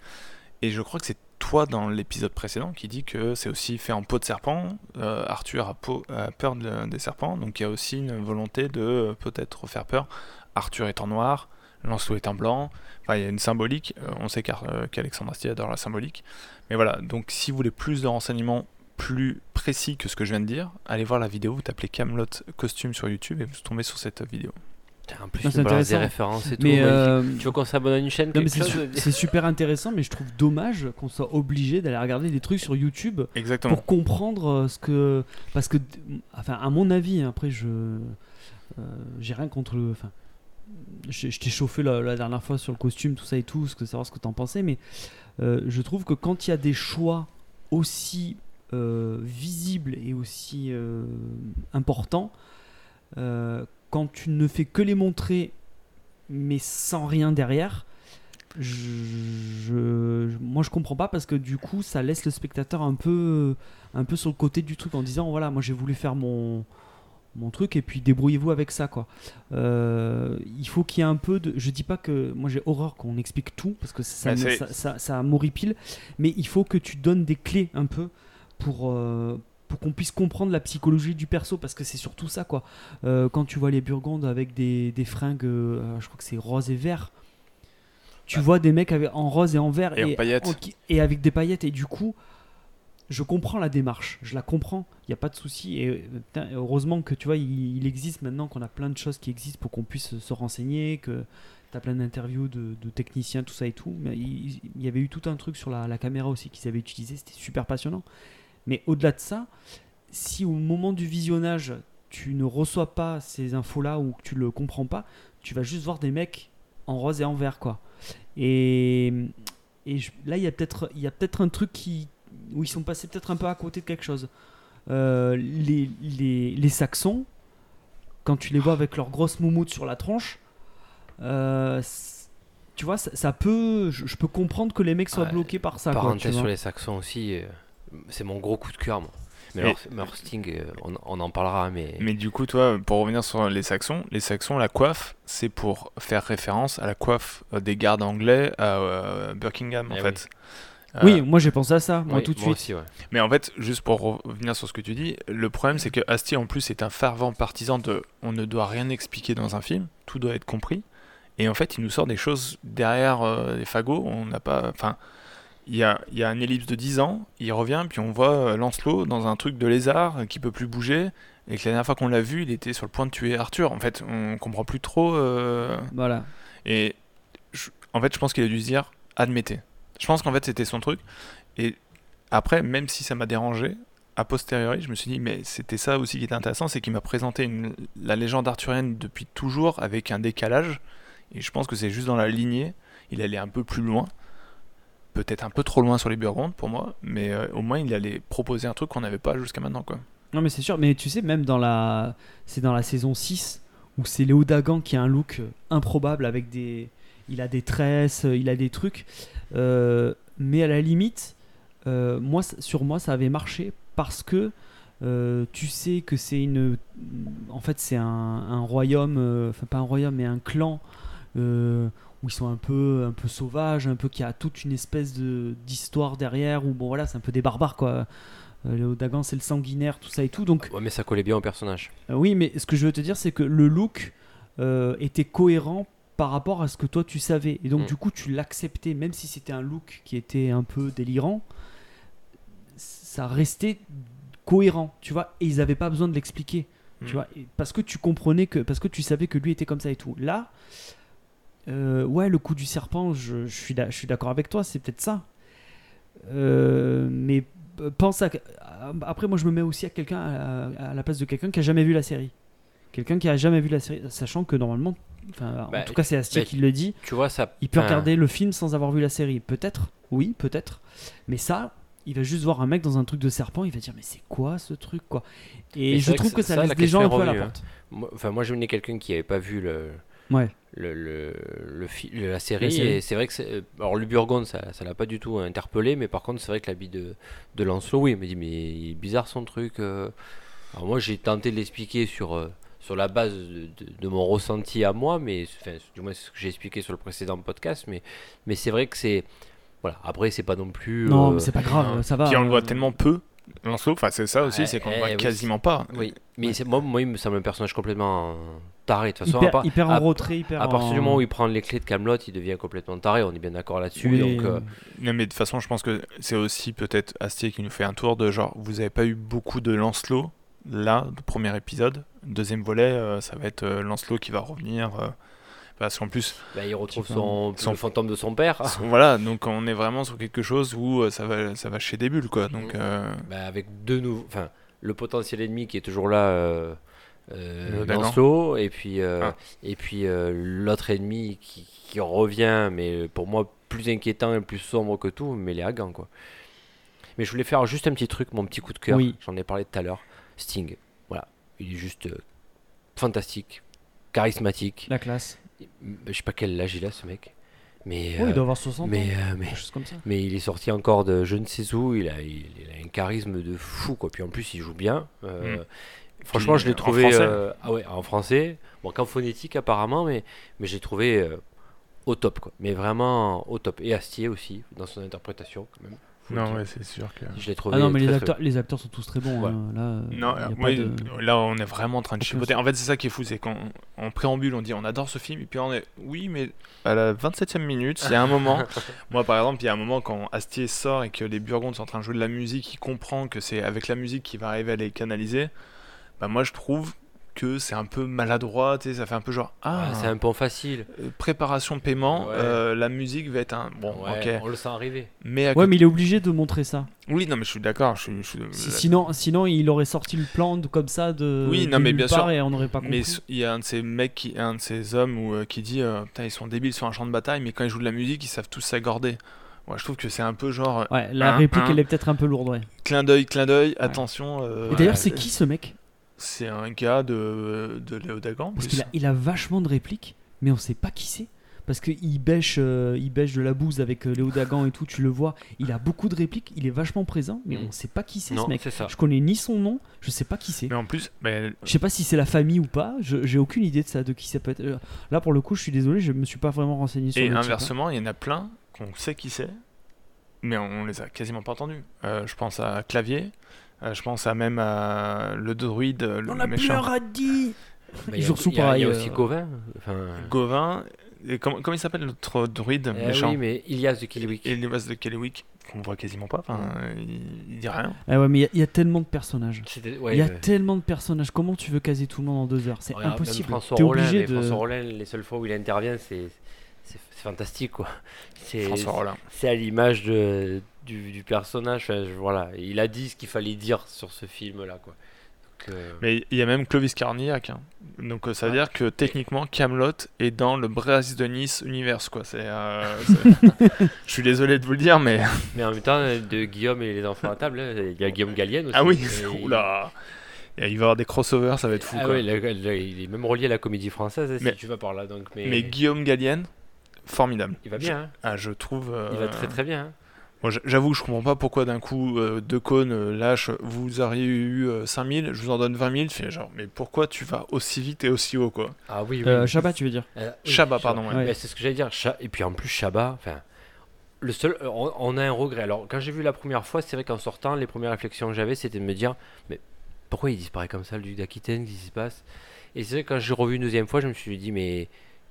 Et je crois que c'est toi, dans l'épisode précédent, qui dit que c'est aussi fait en peau de serpent. Euh, Arthur a, peur de- des serpents, donc il y a aussi une volonté de peut-être faire peur. Arthur est en noir, Lancelot est en blanc. Enfin, il y a une symbolique. Euh, on sait euh, qu'Alexandre Astier adore la symbolique. Mais voilà, donc si vous voulez plus de renseignements plus précis que ce que je viens de dire, allez voir la vidéo, vous tapez Camelot costume sur YouTube et vous tombez sur cette vidéo. En plus, Non, il c'est balance des intéressant. références et tout. Mais magnifique. euh, Tu veux qu'on s'abonne à une chaîne non, mais quelque c'est chose su- c'est super intéressant, mais je trouve dommage qu'on soit obligé d'aller regarder des trucs sur YouTube Exactement. pour comprendre euh, ce que. Parce que, enfin, à mon avis, hein, après, je. euh, J'ai rien contre le. Enfin, je, je t'ai chauffé la, la dernière fois sur le costume, tout ça et tout, ce que savoir ce que t'en pensais, mais euh, je trouve que quand il y a des choix aussi euh, visibles et aussi euh, importants, euh, quand tu ne fais que les montrer, mais sans rien derrière. Je, je- moi je comprends pas parce que du coup ça laisse le spectateur un peu un peu sur le côté du truc en disant voilà moi j'ai voulu faire mon mon truc et puis débrouillez-vous avec ça quoi Euh, il faut qu'il y ait un peu de je dis pas que moi j'ai horreur qu'on explique tout parce que ça, ça, ça, ça m'horripile mais il faut que tu donnes des clés un peu pour euh, pour qu'on puisse comprendre la psychologie du perso parce que c'est surtout ça quoi Euh, quand tu vois les Burgondes avec des, des fringues euh, je crois que c'est rose et vert tu vois des mecs avec, en rose et en vert Et en avec des paillettes et du coup je comprends la démarche, je la comprends, il n'y a pas de souci. Et putain, heureusement que tu vois, il, il existe maintenant qu'on a plein de choses qui existent pour qu'on puisse se renseigner, que tu as plein d'interviews de, de techniciens, tout ça et tout. Mais il, il y avait eu tout un truc sur la, la caméra aussi qu'ils avaient utilisé, c'était super passionnant. Mais au-delà de ça, si au moment du visionnage, tu ne reçois pas ces infos-là ou que tu le comprends pas, tu vas juste voir des mecs en rose et en vert, quoi. Et, et je- là, il y a peut-être peut-être un truc qui, où ils sont passés peut-être un peu à côté de quelque chose. Euh, les, les, les Saxons, quand tu les vois avec leur grosse moumoute sur la tronche, euh, tu vois, ça, ça peut. Je, je peux comprendre que les mecs soient Ouais, bloqués par ça. quoi, tu Parenthèse vois. sur les Saxons aussi, euh, c'est mon gros coup de cœur, moi. Mais alors, mais alors, Sting, euh, on, on en parlera, mais. Mais du coup, toi, pour revenir sur les Saxons, les Saxons, la coiffe, c'est pour faire référence à la coiffe euh, des gardes anglais à euh, Buckingham, en Eh fait. Euh, Oui, moi j'ai pensé à ça, moi Oui, tout de moi suite. aussi, ouais. Mais en fait, juste pour revenir sur ce que tu dis, le problème c'est que Astier en plus est un fervent partisan de on ne doit rien expliquer dans un film, tout doit être compris. Et en fait, il nous sort des choses derrière euh, les fagots, on n'a pas. Enfin, il y a, il y a un ellipse de 10 ans, il revient, puis on voit euh, Lancelot dans un truc de lézard qui peut plus bouger, et que la dernière fois qu'on l'a vu, il était sur le point de tuer Arthur. En fait, on comprend plus trop. euh, Voilà. et je- en fait, je pense qu'il a dû se dire admettez. Je pense qu'en fait, c'était son truc. Et après, même si ça m'a dérangé, a posteriori, je me suis dit, mais c'était ça aussi qui était intéressant, c'est qu'il m'a présenté une- la légende arthurienne depuis toujours avec un décalage. Et je pense que c'est juste dans la lignée. Il allait un peu plus loin. Peut-être un peu trop loin sur les Burgondes pour moi, mais euh, au moins il allait proposer un truc qu'on n'avait pas jusqu'à maintenant. Quoi. Non mais c'est sûr, mais tu sais, même dans la. C'est dans la saison 6 où c'est Léo Dagan qui a un look euh, improbable avec des. Il a des tresses, euh, il a des trucs. Mais à la limite, moi, sur moi, ça avait marché parce que tu sais que c'est une. En fait, c'est un, royaume, enfin pas un royaume, mais un clan euh, où ils sont un peu, un peu sauvages, un peu qui a toute une espèce de d'histoire derrière. Où bon voilà, c'est un peu des barbares quoi. Euh, le Dagan, c'est le sanguinaire, tout ça et tout. Donc Ouais, mais ça collait bien au personnage. euh, oui, mais ce que je veux te dire, c'est que le look euh, était cohérent par rapport à ce que toi tu savais. Et donc, Mm. du coup, tu l'acceptais, même si c'était un look qui était un peu délirant, ça restait cohérent, tu vois. Et ils n'avaient pas besoin de l'expliquer, tu Mm. vois. Parce que tu comprenais que, parce que tu savais que lui était comme ça et tout. Là, euh, ouais, le coup du serpent, je, je suis, d'a- je suis d'accord avec toi, c'est peut-être ça. Euh, mais euh, pense à. Après, moi, je me mets aussi à quelqu'un à, à la place de quelqu'un qui a jamais vu la série. Quelqu'un qui a jamais vu la série, sachant que normalement, enfin, Bah, en tout cas, c'est Astier bah, qui le dit. Tu vois, ça. Il peut regarder le film sans avoir vu la série. Peut-être, oui, peut-être. Mais ça, il va juste voir un mec dans un truc de serpent, il va dire mais c'est quoi ce truc quoi? Et Mais je trouve que que ça- ça, laisse la des gens un peu à la porte. moi- Enfin, moi, je venais quelqu'un qui avait pas vu le. Ouais. Le, le, le fi- la, série, La série. et c'est vrai que c'est- euh, alors le Burgonde ça ça l'a pas du tout interpellé mais par contre c'est vrai que l'habit de, de Lancelot oui il m'a dit mais il est bizarre son truc euh. alors moi j'ai tenté de l'expliquer sur euh, sur la base de, de- de mon ressenti à moi mais enfin, du moins c'est ce que j'ai expliqué sur le précédent podcast mais mais c'est vrai que c'est voilà après c'est pas non plus Non, euh, mais c'est pas grave, ça va. Puis on le euh, voit tellement peu, Lancelot, enfin c'est ça aussi, c'est qu'on le eh voit oui, quasiment pas. oui mais moi moi il me semble un personnage complètement taré de toute façon à hyper, part- hyper à- en retrait, hyper à partir du en- moment où il prend les clés de Camelot, il devient complètement taré. On est bien d'accord là-dessus. Oui, donc, euh, Non, mais de toute façon, je pense que c'est aussi peut-être Astier qui nous fait un tour de genre, vous avez pas eu beaucoup de Lancelot là, le premier épisode. Deuxième volet, euh, ça va être euh, Lancelot qui va revenir. euh, parce qu'en plus, bah, il retrouve son, Son- le fantôme de son père. son- voilà, donc on est vraiment sur quelque chose où ça va, ça va chez des bulles, quoi. Donc, euh, Bah, avec deux nouveaux. Enfin, le potentiel ennemi qui est toujours là, euh, euh, et puis, euh, Ah. et puis euh, l'autre ennemi qui, qui revient, mais pour moi plus inquiétant et plus sombre que tout, mais les Hagan, quoi. Mais je voulais faire juste un petit truc, mon petit coup de cœur. Oui. J'en ai parlé tout à l'heure. Sting. Voilà. Il est juste euh, fantastique, charismatique. La classe. Je sais pas quel âge il a, ce mec. Mais, Oui, euh, il doit avoir 60 mais, ans. euh, mais, Quelque chose comme ça. mais il est sorti encore de je ne sais où. Il a, il, il a un charisme de fou, quoi. Puis en plus, il joue bien. Euh, Mm. Franchement, Puis, je l'ai en trouvé. français. euh, ah ouais, en français. Bon, qu'en phonétique, apparemment, mais, mais j'ai trouvé euh, au top, quoi. Mais vraiment au top. Et Astier aussi, dans son interprétation, quand même. Non, dire. ouais, c'est sûr que. Je l'ai trouvé. Ah non, mais les très acteurs, les acteurs sont tous très bons. Ouais. hein. Là, euh, Non, euh, de- là on est vraiment en train de chipoter. En fait, c'est ça qui est fou, c'est qu'en en préambule, on dit on adore ce film, et puis on est oui, mais à la 27e minute, il y a un moment. moi, par exemple, il y a un moment quand Astier sort et que les Burgondes sont en train de jouer de la musique, il comprend que c'est avec la musique qu'il va arriver à les canaliser. Bah, moi, je trouve que c'est un peu maladroit, tu sais, ça fait un peu genre ah, Ah, c'est un pont facile. euh, préparation paiement, Ouais. euh, la musique va être un bon, Ouais, ok, On le sent arriver. mais à Ouais, côté- mais il est obligé de montrer ça. oui, non, mais je suis d'accord, je suis, je suis- Si- sinon, sinon, il aurait sorti le plan de, comme ça de. Oui, non, mais bien sûr. Et on n'aurait pas compris. Mais il y a un de ces mecs, qui, un de ces hommes où, euh, qui dit euh, Putain, ils sont débiles sur un champ de bataille, mais quand ils jouent de la musique, ils savent tous s'accorder. Ouais, je trouve que c'est un peu genre euh, Ouais, la Un, réplique, un. elle est peut-être un peu lourde, ouais. clin d'œil, clin d'œil, attention. euh, Et d'ailleurs, Ouais. c'est qui ce mec? C'est un gars de, de Léo Dagan. Parce qu'il a, il a vachement de répliques, mais on sait pas qui c'est. Parce qu'il bêche, euh, il bêche de la bouse avec euh, Léo Dagan et tout, tu le vois. Il a beaucoup de répliques, il est vachement présent, mais Mm. on sait pas qui c'est ce mec. c'est ça. Je connais ni son nom, je sais pas qui c'est. Mais en plus, ben, Je sais pas si c'est la famille ou pas, je- j'ai aucune idée de ça, de qui ça peut être. Euh, Là, pour le coup, je suis désolé, je me suis pas vraiment renseigné sur et le inversement, il y en a plein qu'on sait qui c'est, mais on les a quasiment pas entendus. Euh, je pense à Clavier, euh, je pense à même à le druide, le On a plus méchant. un radis Mais il y a- Jourssou, il y a- Il y a pareil, aussi euh, Gauvin. Enfin, Gauvin. Et comment, comment il s'appelle notre druide eh méchant oui, mais Ilias de Kiliwick. Et Elias de Kellywick, qu'on voit quasiment pas, enfin, il, il dit rien. Ah ouais, mais il y a- y, a tellement de personnages. Il ouais, y a euh, tellement de personnages. Comment tu veux caser tout le monde en deux heures? C'est impossible. François Rollin, obligé mais de. François Rollin, les seules fois où il intervient, c'est fantastique quoi. C'est François Rollin. c'est à l'image de du, du personnage. Voilà, il a dit ce qu'il fallait dire sur ce film là quoi. Donc, euh, Mais il y a même Clovis Carnillac. hein. Donc euh, ça veut dire que techniquement, Camelot est dans le Brest de Nice univers. Quoi. C'est, euh, Je suis désolé de vous le dire, mais. Mais en même temps, de Guillaume et les enfants à table, hein, il y a Guillaume Gallienne aussi. Ah oui, Et- oula Et Il va y avoir des crossovers, ça va être fou. Ah quoi. là, il est même relié à la comédie française, hein, Mais- si tu vas par là. Donc, mais, Mais Guillaume Gallienne, formidable. il va bien, hein. Ah, je trouve. euh, il va très très bien. hein. Moi, j'avoue que je comprends pas pourquoi d'un coup euh, De Cône euh, lâche vous auriez eu euh, 5000, je vous en donne 20 000. Tu fais genre, mais pourquoi tu vas aussi vite et aussi haut quoi? Ah oui, oui. Euh, oui. Chabat, tu veux dire? Euh, oui, Chabat, pardon, ouais. Ouais. C'est ce que j'allais dire. Et puis en plus, Chabat, enfin, le seul, on, on a un regret. Alors, quand j'ai vu la première fois, c'est vrai qu'en sortant, les premières réflexions que j'avais, c'était de me dire, mais pourquoi il disparaît comme ça, le duc d'Aquitaine, qu'est-ce qui se passe? Et c'est vrai que quand j'ai revu une deuxième fois, je me suis dit, mais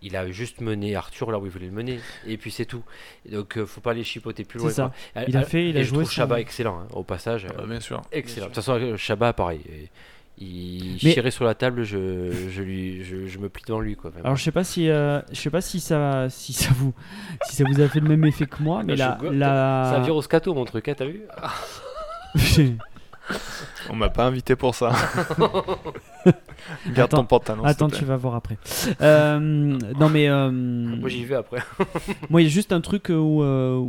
il a juste mené Arthur là où il voulait le mener, et puis c'est tout. Et donc, euh, faut pas les chipoter plus loin. C'est ça. quoi. Il a fait- il a et je joué trouve son- Chabat excellent, hein, au passage. Ah, Bien sûr. excellent. De toute façon, euh, Chabat, pareil. et Il Mais- chierait sur la table, je, je, lui, je, je me plie devant lui. Quoi, vraiment. Alors je sais pas si euh, je sais pas si ça si ça vous si ça vous a fait le même effet que moi, mais Bah, la je- la Ça vire au scato, mon truc, hein, t'as vu? On m'a pas invité pour ça. Garde Attends, ton pantalon. Attends, tu vas voir après. Euh, non mais euh, Moi, j'y vais après. Moi, il y a juste un truc où, euh,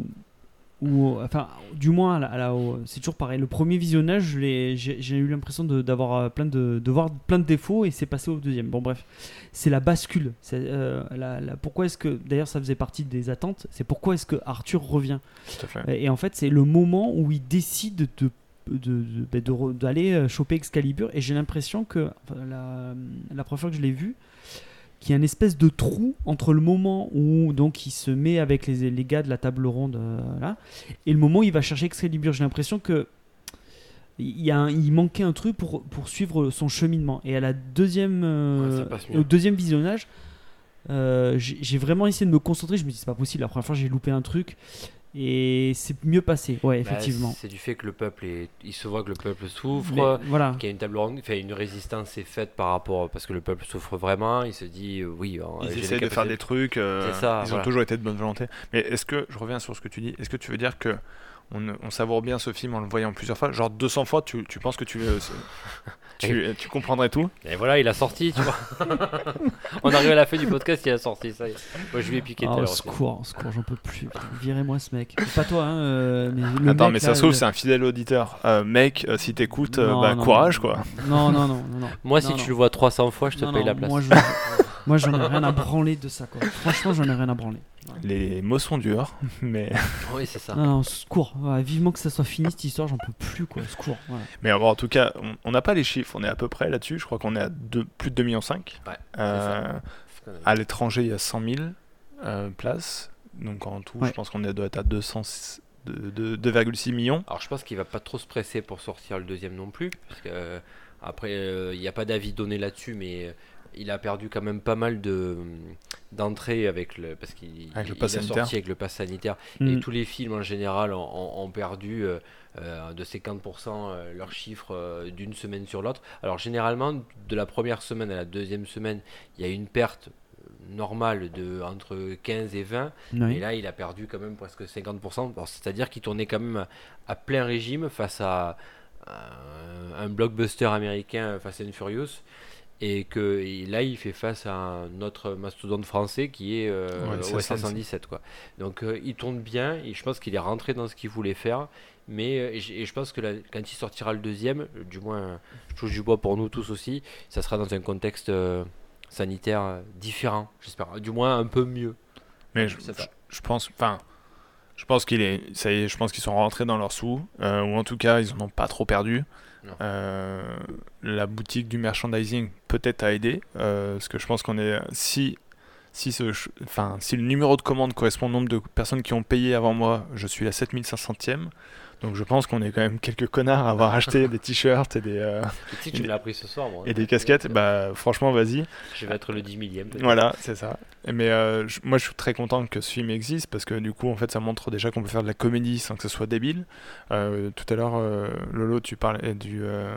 où enfin, du moins, à la- à la- au- c'est toujours pareil. Le premier visionnage, j'ai eu l'impression de- d'avoir plein de, de voir plein de défauts et c'est passé au deuxième. Bon, bref, c'est la bascule. C'est, euh, la- la- pourquoi est-ce que, d'ailleurs, ça faisait partie des attentes. C'est pourquoi est-ce que Arthur revient? Tout à fait. Et en fait, c'est le moment où il décide de de- de- de d'aller euh, choper Excalibur. Et j'ai l'impression que enfin, la, la première fois que je l'ai vu qu'il y a une espèce de trou entre le moment où donc il se met avec les, les gars de la table ronde euh, là et le moment où il va chercher Excalibur. J'ai l'impression que il, y a un- il manquait un truc pour, pour suivre son cheminement. Et à la deuxième euh, Ouais, au deuxième visionnage euh, j'ai j'ai vraiment essayé de me concentrer. Je me dis c'est pas possible. La première fois j'ai loupé un truc et c'est mieux passé ouais Bah, effectivement c'est du fait que le peuple est. Il se voit que le peuple souffre. Mais voilà Qu'il y a une table ronde, enfin, une résistance est faite par rapport parce que le peuple souffre vraiment. Il se dit euh, oui. euh, Ils essaient de faire des trucs. euh, C'est ça, ils ont toujours été de bonne volonté. Mais est-ce que, je reviens sur ce que tu dis, est-ce que tu veux dire que on, on savoure bien ce film en le voyant plusieurs fois? Genre 200 fois, tu, tu penses que tu, euh, tu, tu comprendrais tout Et voilà, il a sorti, tu vois. On arrive à la fin du podcast, il a sorti ça. y est. Moi, je lui ai piqué tout à Oh, secours, secours, j'en peux plus. Virez-moi ce mec. Pas toi, hein. euh, mais le Attends, mec, mais ça se trouve, le- c'est un fidèle auditeur. Euh, mec, euh, si t'écoutes, euh, bah, courage non, quoi. Non, non, non, non. non. Moi, Non, si non. tu le vois 300 fois, je te Non, paye non, la place. Moi, je- moi, j'en ai rien à branler de ça, quoi. Franchement, j'en ai rien à branler. Les mots sont durs, mais, Oui, c'est ça. Non, secours. Ouais, vivement que ça soit fini cette histoire, j'en peux plus, quoi. Secours. voilà. mais bon, en tout cas, on- n'a pas les chiffres, on est à peu près là-dessus. Je crois qu'on est à deux- plus de 2,5 millions. Ouais, Euh, à l'étranger, il y a 100 000 euh, places. Donc en tout, Ouais. je pense qu'on doit être à 200 de- de- 2,6 millions. Alors, je pense qu'il va pas trop se presser pour sortir le deuxième non plus. Parce que, euh, après, euh, il n'y a pas d'avis donné là-dessus, mais euh, il a perdu quand même pas mal de d'entrées avec le parce qu'il Avec le il pass sorti avec le pass sanitaire et Mm. tous les films en général ont, ont- ont perdu euh, euh, de 50% euh, leurs chiffres euh, d'une semaine sur l'autre. Alors généralement de la première semaine à la deuxième semaine, il y a une perte normale de entre 15 et 20 Oui. et là, il a perdu quand même presque 50%. Alors, C'est-à-dire qu'il tournait quand même à, plein régime face à, à un blockbuster américain Fast and Furious. Et que et là, il fait face à un autre mastodonte français qui est euh, Ouais, le OS 717. 117. Quoi. Donc, euh, il tourne bien. Et je pense qu'il est rentré dans ce qu'il voulait faire. Mais euh, et je, pense que quand il sortira le deuxième, du moins, je touche du bois pour nous tous aussi, ça sera dans un contexte euh, sanitaire différent, j'espère. Du moins, un peu mieux. Mais je, pense, enfin, je pense qu'il est, ça y est, je pense qu'ils sont rentrés dans leurs sous, ou en tout cas, ils en ont pas trop perdu. Euh, la boutique du merchandising peut-être a aidé, euh, parce que je pense qu'on est, si, si si le numéro de commande correspond au nombre de personnes qui ont payé avant moi, je suis à 7500ème. Donc je pense qu'on est quand même quelques connards à avoir acheté des t-shirts et des, euh, Tu me l'as appris ce soir, moi. et des casquettes. Bah franchement, vas-y. Je vais être le 10 millième. Voilà, c'est ça. Mais euh, je- moi, je suis très content que ce film existe parce que du coup, en fait, ça montre déjà qu'on peut faire de la comédie sans que ce soit débile. Euh, tout à l'heure, euh, Lolo, tu parlais du euh,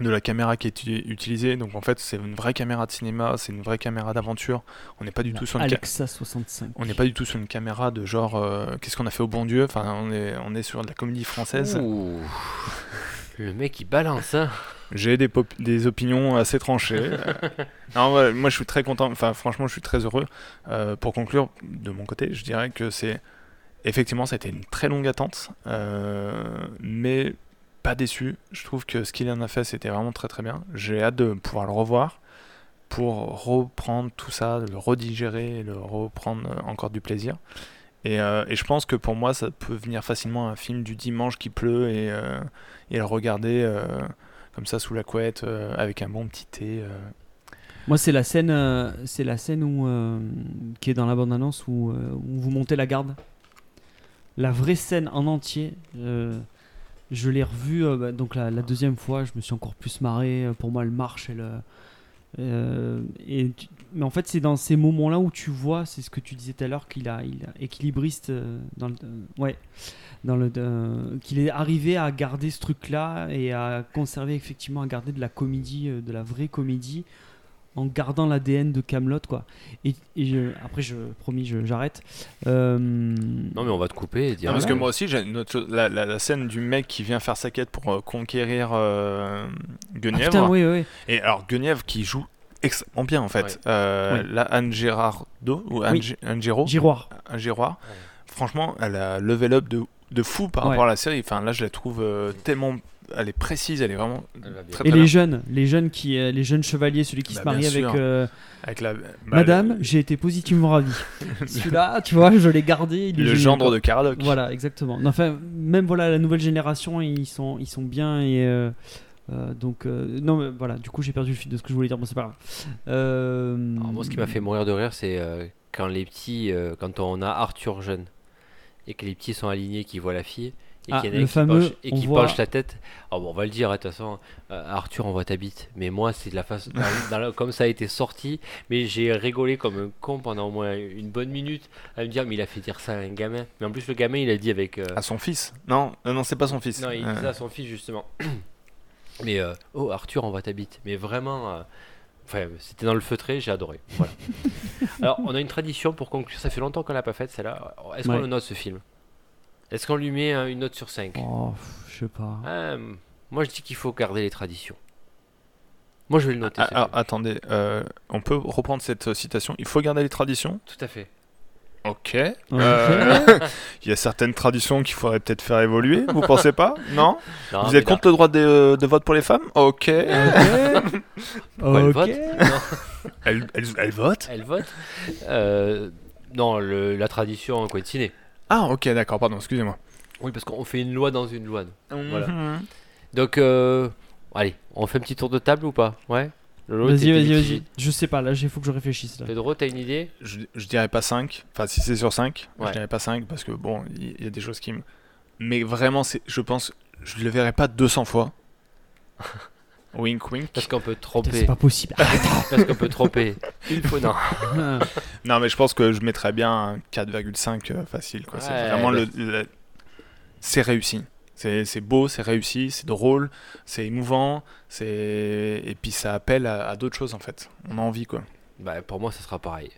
de la caméra qui est uti- utilisée. Donc en fait, c'est une vraie caméra de cinéma, c'est une vraie caméra d'aventure. On n'est pas du tout sur une Alexa 65. on n'est pas du tout sur une caméra de genre euh, qu'est-ce qu'on a fait au bon Dieu? Enfin, on est on est sur de la comédie française. Ouh. Le mec il balance hein. J'ai des, pop- des opinions assez tranchées. Euh, non, ouais, moi, je suis très content. Enfin, franchement, je suis très heureux. Euh, pour conclure, de mon côté, je dirais que c'est effectivement, ça a été une très longue attente, euh, mais pas déçu. Je trouve que ce qu'il en a fait, c'était vraiment très très bien. J'ai hâte de pouvoir le revoir pour reprendre tout ça, le redigérer, le reprendre euh, encore du plaisir. Et, euh, et je pense que pour moi, ça peut venir facilement un film du dimanche qui pleut et, euh, et le regarder comme ça sous la couette avec un bon petit thé. Moi, c'est la scène, c'est la scène où, qui est dans la bande-annonce où, où vous montez la garde. La vraie scène en entier. Je l'ai revue euh, bah, donc la, deuxième fois. Je me suis encore plus marré. Euh, Pour moi, elle marche. Elle, euh, et mais en fait, c'est dans ces moments-là où tu vois, c'est ce que tu disais tout à l'heure, qu'il a, il équilibriste dans le, ouais, dans le, qu'il est arrivé à garder ce truc-là et à conserver effectivement, à garder de la comédie, de la vraie comédie, en gardant l'ADN de Camelot, quoi. Et, et je- après, je promis, je- j'arrête. Euh, Non, mais on va te couper et dire. Non, parce que moi aussi, j'ai une autre chose- la, la- la scène du mec qui vient faire sa quête pour euh, conquérir euh, ah, Guenièvre. putain, oui, oui. Et alors, Guenièvre qui joue extrêmement bien en fait. Ouais. Euh, Ouais. Là, Anne Gérardo, ou Anne, Giroir. Anne Giroir, franchement, elle a level up de, de fou par Ouais. rapport à la série. Enfin, là, je la trouve euh, tellement. Elle est précise, elle est vraiment Elle très, Et très les bien. jeunes, les jeunes qui, euh, les jeunes chevaliers, celui qui Bah, se marie avec euh, Avec la, bah, Madame, le, j'ai été positivement ravi. Celui-là, tu vois, je l'ai gardé. le gendre de Caradoc. Voilà, exactement. Non, Enfin, même voilà, la nouvelle génération, ils sont, ils sont bien et euh, euh, donc euh, non, mais voilà. Du coup, j'ai perdu le fil de ce que je voulais dire. Bon, c'est pas grave. Euh, Alors, moi, ce qui m'a fait mourir de rire, c'est euh, quand les petits, euh, quand on a Arthur jeune et que les petits sont alignés, qui voient la fille et Ah, le fameux, penche, et on qui voit- penche la tête. Alors bon, on va le dire, de toute façon, euh, Arthur, on voit ta bite. Mais moi, c'est de la façon, dans- dans la- comme ça a été sorti, mais j'ai rigolé comme un con pendant au moins une bonne minute à me dire, mais il a fait dire ça à un gamin. Mais en plus, le gamin, il a dit avec. euh, À son fils Non, non, non, c'est pas son fils. non, il Euh, dit ça à son fils justement. Mais euh, oh Arthur, on voit ta bite. Mais vraiment, euh, enfin, c'était dans le feutré, j'ai adoré. Voilà. Alors, on a une tradition pour conclure. Ça fait longtemps qu'on l'a pas faite celle-là. Est-ce qu'on Ouais. le note ce film? Est-ce qu'on lui met euh, une note sur 5 Oh, pff, je sais pas. Moi, je dis qu'il faut garder les traditions. Moi, je vais le noter. ah, alors, attendez, euh, on peut reprendre cette euh, citation. Il faut garder les traditions? Tout à fait. Ok. Euh, Il y a certaines traditions qu'il faudrait peut-être faire évoluer, vous pensez pas? Non? Non, Vous êtes contre le droit de, de vote pour les femmes? Ok. Elle vote Non, Elle, elle, elle vote elle vote. Euh, non, le- la tradition en ciné. Ah, ok, d'accord, pardon, excusez-moi. Oui, parce qu'on fait une loi dans une loi. Voilà. Mhm. Donc, euh, allez, on fait un petit tour de table ou pas? Ouais Vas-y, vas-y, vas-y. Je sais pas. Là, il faut que je réfléchisse. Là. Pedro, t'as une idée? Je, je dirais pas 5. Enfin, si c'est sur 5, Ouais. je dirais pas 5 parce que bon, il y, a des choses qui me. Mais vraiment, c'est, je pense, je le verrai pas 200 fois. wink, wink. Parce qu'on peut tromper. C'est pas possible. Parce qu'on peut tromper. Il faut non. Non, mais je pense que je mettrais bien un 4,5 euh, facile. Quoi. c'est vraiment le, le- C'est réussi. C'est, c'est beau, c'est réussi, c'est drôle, c'est émouvant, c'est... et puis ça appelle à, à d'autres choses en fait. On a envie quoi. Bah, pour moi, ça sera pareil.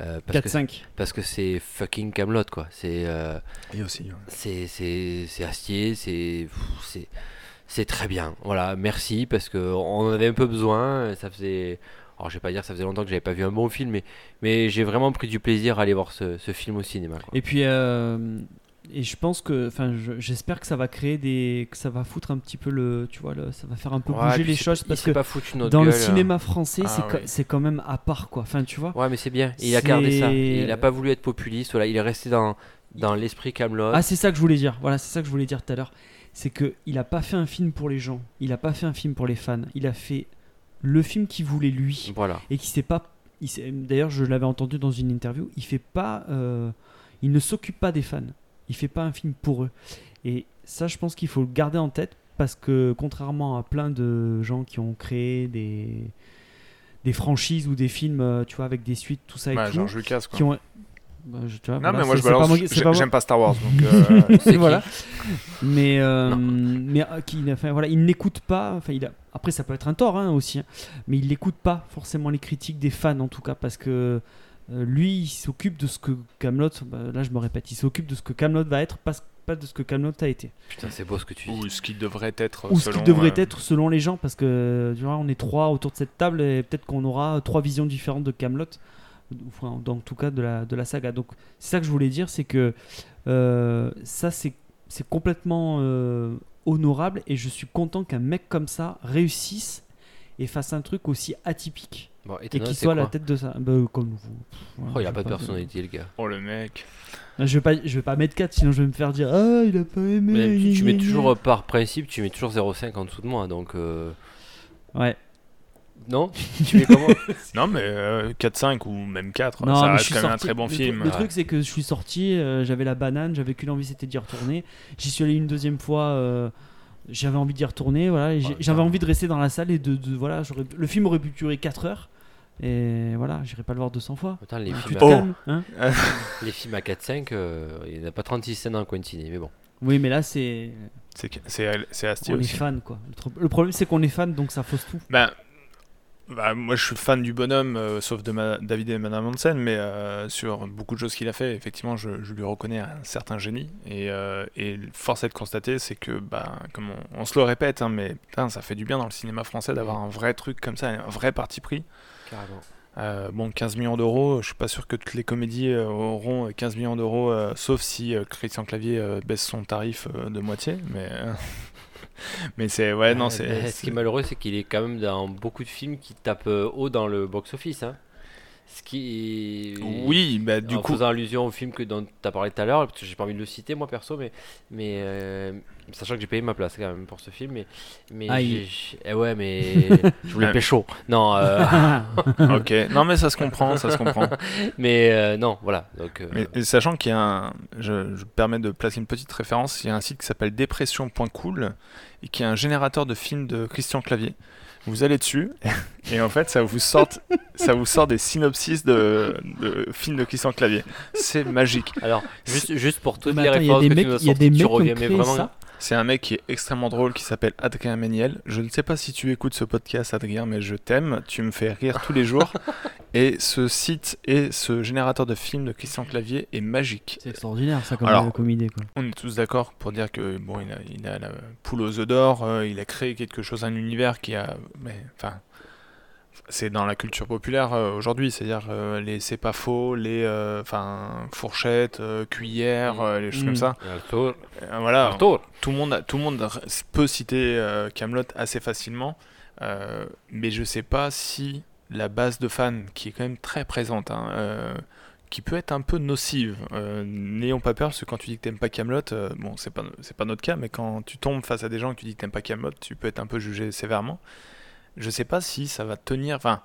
Euh, parce, que, 4-5. parce que c'est fucking Camelot quoi. C'est euh, Et aussi. c'est c'est c'est Astier, c'est pff, c'est c'est très bien. Voilà, merci parce que on en avait un peu besoin. Ça faisait alors je vais pas dire ça faisait longtemps que j'avais pas vu un bon film, mais mais j'ai vraiment pris du plaisir à aller voir ce, ce film au cinéma. quoi. Et puis, euh, et je pense que, enfin, je- j'espère que ça va créer des, que ça va foutre un petit peu le, tu vois, le, ça va faire un peu Ouais, bouger les choses il parce que pas foutu notre dans le gueule, hein. cinéma français, Ah c'est quand même à part quoi. Enfin, tu vois. Ouais, mais c'est bien. Il a gardé ça. Il a pas voulu être populiste. Voilà, il est resté dans, dans l'esprit Camelot. Ah, c'est ça que je voulais dire. Voilà, c'est ça que je voulais dire tout à l'heure. C'est que il a pas fait un film pour les gens. Il a pas fait un film pour les fans. Il a fait le film qu'il voulait lui Voilà. et qui s'est pas. D'ailleurs, je l'avais entendu dans une interview. Il fait pas. euh, il ne s'occupe pas des fans. Il fait pas un film pour eux. Et ça, je pense qu'il faut le garder en tête parce que contrairement à plein de gens qui ont créé des des franchises ou des films, euh, tu vois, avec des suites, tout ça et Ouais, tout, George Lucas quoi. qui ont. Bah, je- tu vois, Non voilà, mais moi je balance. pas J'aime pas Star Wars donc. euh, voilà. Mais, euh, mais euh, qui, enfin, voilà, il n'écoute pas. Enfin, il a, après, ça peut être un tort hein, aussi, hein, mais il n'écoute pas forcément les critiques des fans en tout cas parce que euh, lui, il s'occupe de ce que Camelot. là, je me répète, il s'occupe de ce que Camelot va être, pas, pas de ce que Camelot a été, Putain, c'est beau ce que tu dis. Ou ce qui devrait être. ou ce qu'il devrait euh, être selon les gens, parce que tu vois, on est trois autour de cette table et peut-être qu'on aura trois visions différentes de Camelot. Enfin, dans tout cas de la, de la saga. Donc c'est ça que je voulais dire, c'est que euh, ça c'est c'est complètement euh, honorable et je suis content qu'un mec comme ça réussisse et fasse un truc aussi atypique Bon, et qu'il soit à la tête de ça. Bah, comme vous. Voilà, Oh, il a pas de personnalité, le gars. Oh le mec. Je vais pas, je vais pas mettre 4 sinon je vais me faire dire ah il a pas aimé. Mais tu, tu mets toujours, euh, par principe, tu mets toujours 0,5 en dessous de moi, donc... euh, Ouais. Non? Tu mets comment? Non mais euh, 4-5 ou même 4, Non, ça reste quand même un sorti- très bon le tru- film. Le truc, c'est que je suis sorti, euh, j'avais la banane, j'avais qu'une envie, c'était d'y retourner. J'y suis allé une deuxième fois, euh, j'avais envie d'y retourner, voilà. et j'ai- Ouais, j'avais envie de rester dans la salle et de, de- voilà, j'aurais- le film aurait pu durer 4 heures. Et voilà, j'irai pas le voir 200 fois. Attends, les Tu films, te à, Oh. calmes, hein les films à 4-5, euh, il n'y en a pas 36 scènes dans Quentin, mais bon. Oui, mais là, c'est. C'est c'est On est aussi. fan, quoi. Le, tro- le problème, c'est qu'on est fan, donc ça fausse tout. Ben, bah, moi je suis fan du bonhomme, euh, sauf de ma- David et Madame Hansen, mais euh, sur beaucoup de choses qu'il a fait, effectivement, je, je lui reconnais un certain génie. Et, euh, et force est de constater, c'est que, bah, comme on, on se le répète, hein, mais putain, ça fait du bien dans le cinéma français d'avoir un vrai truc comme ça, un vrai parti pris. Carrément. Bon, 15 millions d'euros, je suis pas sûr que toutes les comédies auront 15 millions d'euros, sauf si Christian Clavier baisse son tarif de moitié. Mais, mais c'est ouais, non, Euh, c'est. mais Ce qui est malheureux, c'est qu'il est quand même dans beaucoup de films qui tapent euh, haut dans le box-office. Hein. Ce qui. Oui, bah du en coup, faisant allusion au film que dont tu as parlé tout à l'heure, parce que j'ai pas envie de le citer moi perso, mais, mais euh, sachant que j'ai payé ma place quand même pour ce film, mais, mais Aïe. j'ai- eh ouais, mais je voulais pécho. Non, euh, ok. Non, mais ça se comprend, ça se comprend. mais euh, non, voilà. Donc, euh, Mais et sachant qu'il y a un, je, je me permets de placer une petite référence, il y a un site qui s'appelle dépression.cool et qui est un générateur de films de Christian Clavier. Vous allez dessus et en fait ça vous sort, ça vous sort des synopsis de, de films de Christian Clavier. C'est magique. alors, juste, juste pour toutes Mais les attends, y a des que mecs, tu nous as sorties, tu reviens, mais vraiment. ça? C'est un mec qui est extrêmement drôle qui s'appelle Adrien Méniel. Je ne sais pas si tu écoutes ce podcast Adrien, mais je t'aime. Tu me fais rire tous les jours. Et ce site et ce générateur de films de Christian Clavier est magique. C'est extraordinaire, ça, comme, Alors, comme idée, quoi. On est tous d'accord pour dire que bon, il a, il a la poule aux œufs d'or, euh, il a créé quelque chose, un univers qui a, mais enfin, c'est dans la culture populaire euh, aujourd'hui, c'est-à-dire euh, les c'est pas faux, les euh, enfin fourchettes, euh, cuillères, Mm. euh, les choses Mm. comme ça. Arthur, Euh, voilà, Arthur. tout le monde, a- tout le monde peut citer Camelot assez facilement, euh, mais je sais pas si la base de fans qui est quand même très présente, hein, euh, qui peut être un peu nocive. Euh, N'ayons pas peur parce que quand tu dis que t'aimes pas Camelot, bon c'est pas c'est pas notre cas, mais quand tu tombes face à des gens et que tu dis que t'aimes pas Camelot, tu peux être un peu jugé sévèrement. Je sais pas si ça va tenir, enfin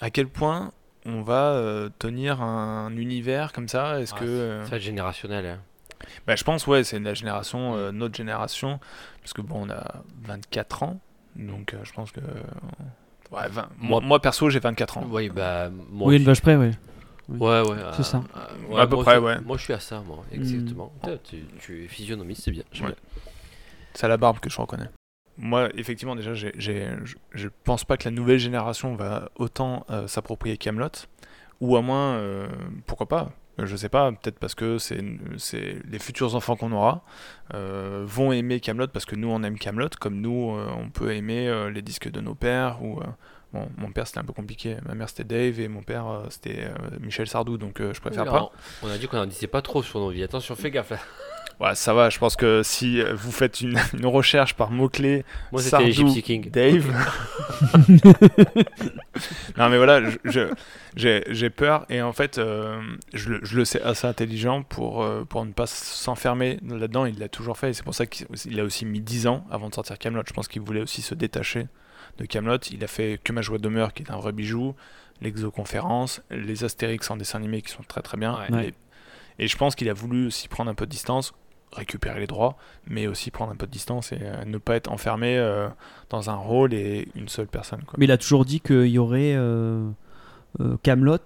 à quel point on va euh, tenir un univers comme ça. Est-ce Ah, que euh, Ça va être générationnel. hein. bah, je pense, ouais, c'est la génération, euh, notre génération, parce que bon, on a 24 ans, donc euh, je pense que. ouais, 20 moi, perso, j'ai 24 ans. Oui, bah, moi Oui, une vache près, ouais. Ouais, ouais. C'est ça. euh, À peu moi près, ouais. Moi, je suis à ça, moi, exactement. Putain, Tu, tu es physionomiste, c'est bien. j'aime Ouais. bien. C'est à la barbe que je reconnais. Moi, effectivement, déjà, je, je pense pas que la nouvelle génération va autant euh, s'approprier Camelot, ou à moins, euh, pourquoi pas je sais pas, peut-être parce que c'est, c'est les futurs enfants qu'on aura euh, vont aimer Camelot parce que nous on aime Camelot, comme nous on peut aimer les disques de nos pères ou bon mon père c'était un peu compliqué, ma mère c'était Dave et mon père c'était Michel Sardou donc je préfère pas. On a dit qu'on en disait pas trop sur nos vies. Attention, fais gaffe là. Ouais, ça va, je pense que si vous faites une, une recherche par mots-clés Moi, c'était Gypsy King. Dave. non mais voilà, je- je- j'ai j'ai peur et en fait euh, je, le- je le sais assez intelligent pour, euh, pour ne pas s'enfermer là-dedans. Il l'a toujours fait et c'est pour ça qu'il a aussi mis 10 ans avant de sortir Camelot. Je pense qu'il voulait aussi se détacher de Camelot. Il a fait Que ma joie demeure qui est un vrai bijou, l'exoconférence, les Astérix en dessin animé qui sont très très bien. Ouais. Ouais. Et, et je pense qu'il a voulu aussi prendre un peu de distance récupérer les droits, mais aussi prendre un peu de distance et euh, ne pas être enfermé euh, dans un rôle et une seule personne. Quoi. Mais il a toujours dit qu'il y aurait euh, euh, Camelot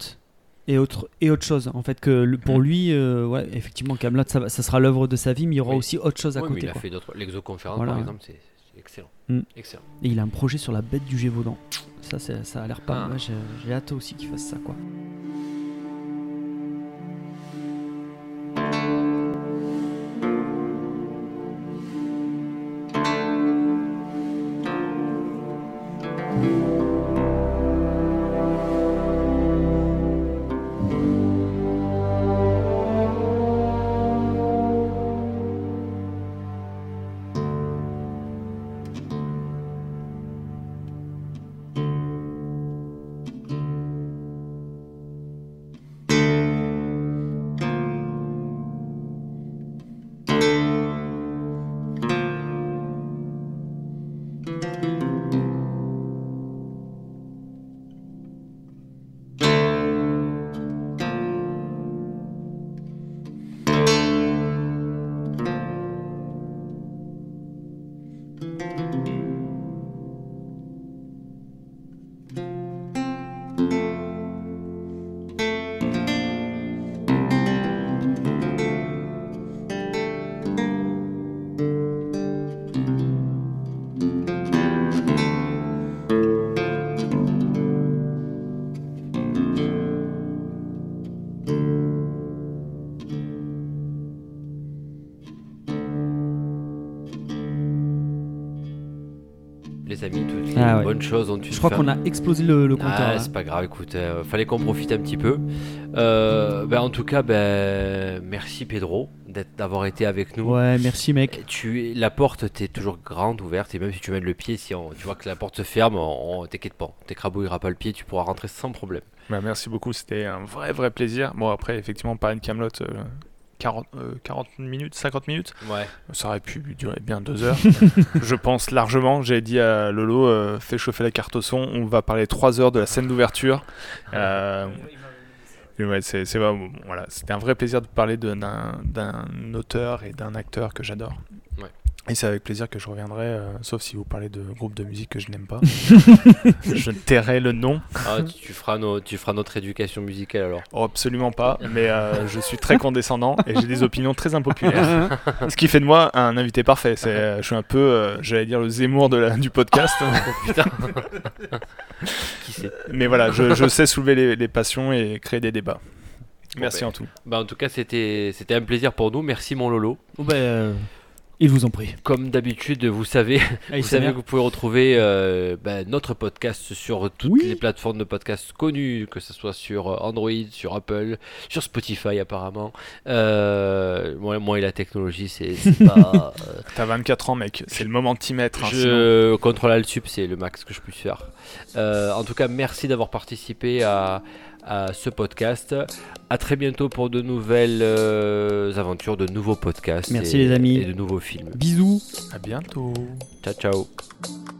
et autre et autre chose. En fait, que le- pour Mm. lui, euh, ouais, effectivement, Camelot, ça, sera l'œuvre de sa vie, mais il y aura Oui. aussi autre chose à Oui, mais côté. il a quoi. fait d'autres. L'exoconférence, Voilà. par exemple, c'est excellent. Mm. Excellent. Et il a un projet sur la bête du Gévaudan. Ça, ça a l'air pas Ah. mal. J'ai j'ai hâte aussi qu'il fasse ça, quoi. Ah ouais. ont une Je crois qu'on a explosé le, le compteur. Ah, c'est pas grave, écoute, euh, fallait qu'on profite un petit peu. Euh, ben, en tout cas, ben, merci Pedro d'avoir été avec nous. Ouais, merci mec. Tu, la porte t'es toujours grande ouverte et même si tu mets le pied, si on- tu vois que la porte se ferme, on, on- t'inquiète pas, t'écrabouilleras pas le pied, tu pourras rentrer sans problème. Bah, merci beaucoup, c'était un vrai vrai plaisir. Bon après effectivement pas une Camelot 40, euh, 40 minutes, 50 minutes, Ouais. ça aurait pu durer bien deux heures. je pense largement. J'ai dit à Lolo, euh, fais chauffer la carte au son, on va parler trois heures de la scène d'ouverture. Euh, ouais, c'est, c'est voilà, c'était un vrai plaisir de parler de- d'un, d'un auteur et d'un acteur que j'adore. Et c'est avec plaisir que je reviendrai, euh, sauf si vous parlez de groupes de musique que je n'aime pas. je tairai le nom. Ah, tu, tu feras nos- tu feras notre éducation musicale alors. Oh, absolument pas, mais euh, je suis très condescendant et j'ai des opinions très impopulaires. Ce qui fait de moi un invité parfait. C'est, euh, je suis un peu, euh, j'allais dire, le Zemmour de la- du podcast. Putain. Qui sait mais voilà, je, je sais soulever les, les passions et créer des débats. Merci ben, en tout. Bah, en tout cas, c'était c'était un plaisir pour nous. Merci mon Lolo. Oh, bah, il vous en prie. Comme d'habitude, vous savez, Allez, vous savez que vous pouvez retrouver euh, bah, notre podcast sur toutes Oui. les plateformes de podcast connues, que ce soit sur euh, Android, sur Apple, sur Spotify apparemment. Euh, moi, moi et la technologie, c'est pas. euh, T'as 24 ans, mec. C'est le moment de t'y mettre. hein, sinon- je contrôle Alt Sup, c'est le max que je puisse faire. Euh, en tout cas, merci d'avoir participé à, à ce podcast. À très bientôt pour de nouvelles euh, aventures, de nouveaux podcasts. Merci et- les amis. Et de nouveaux films. Bisous. À bientôt. Ciao, ciao.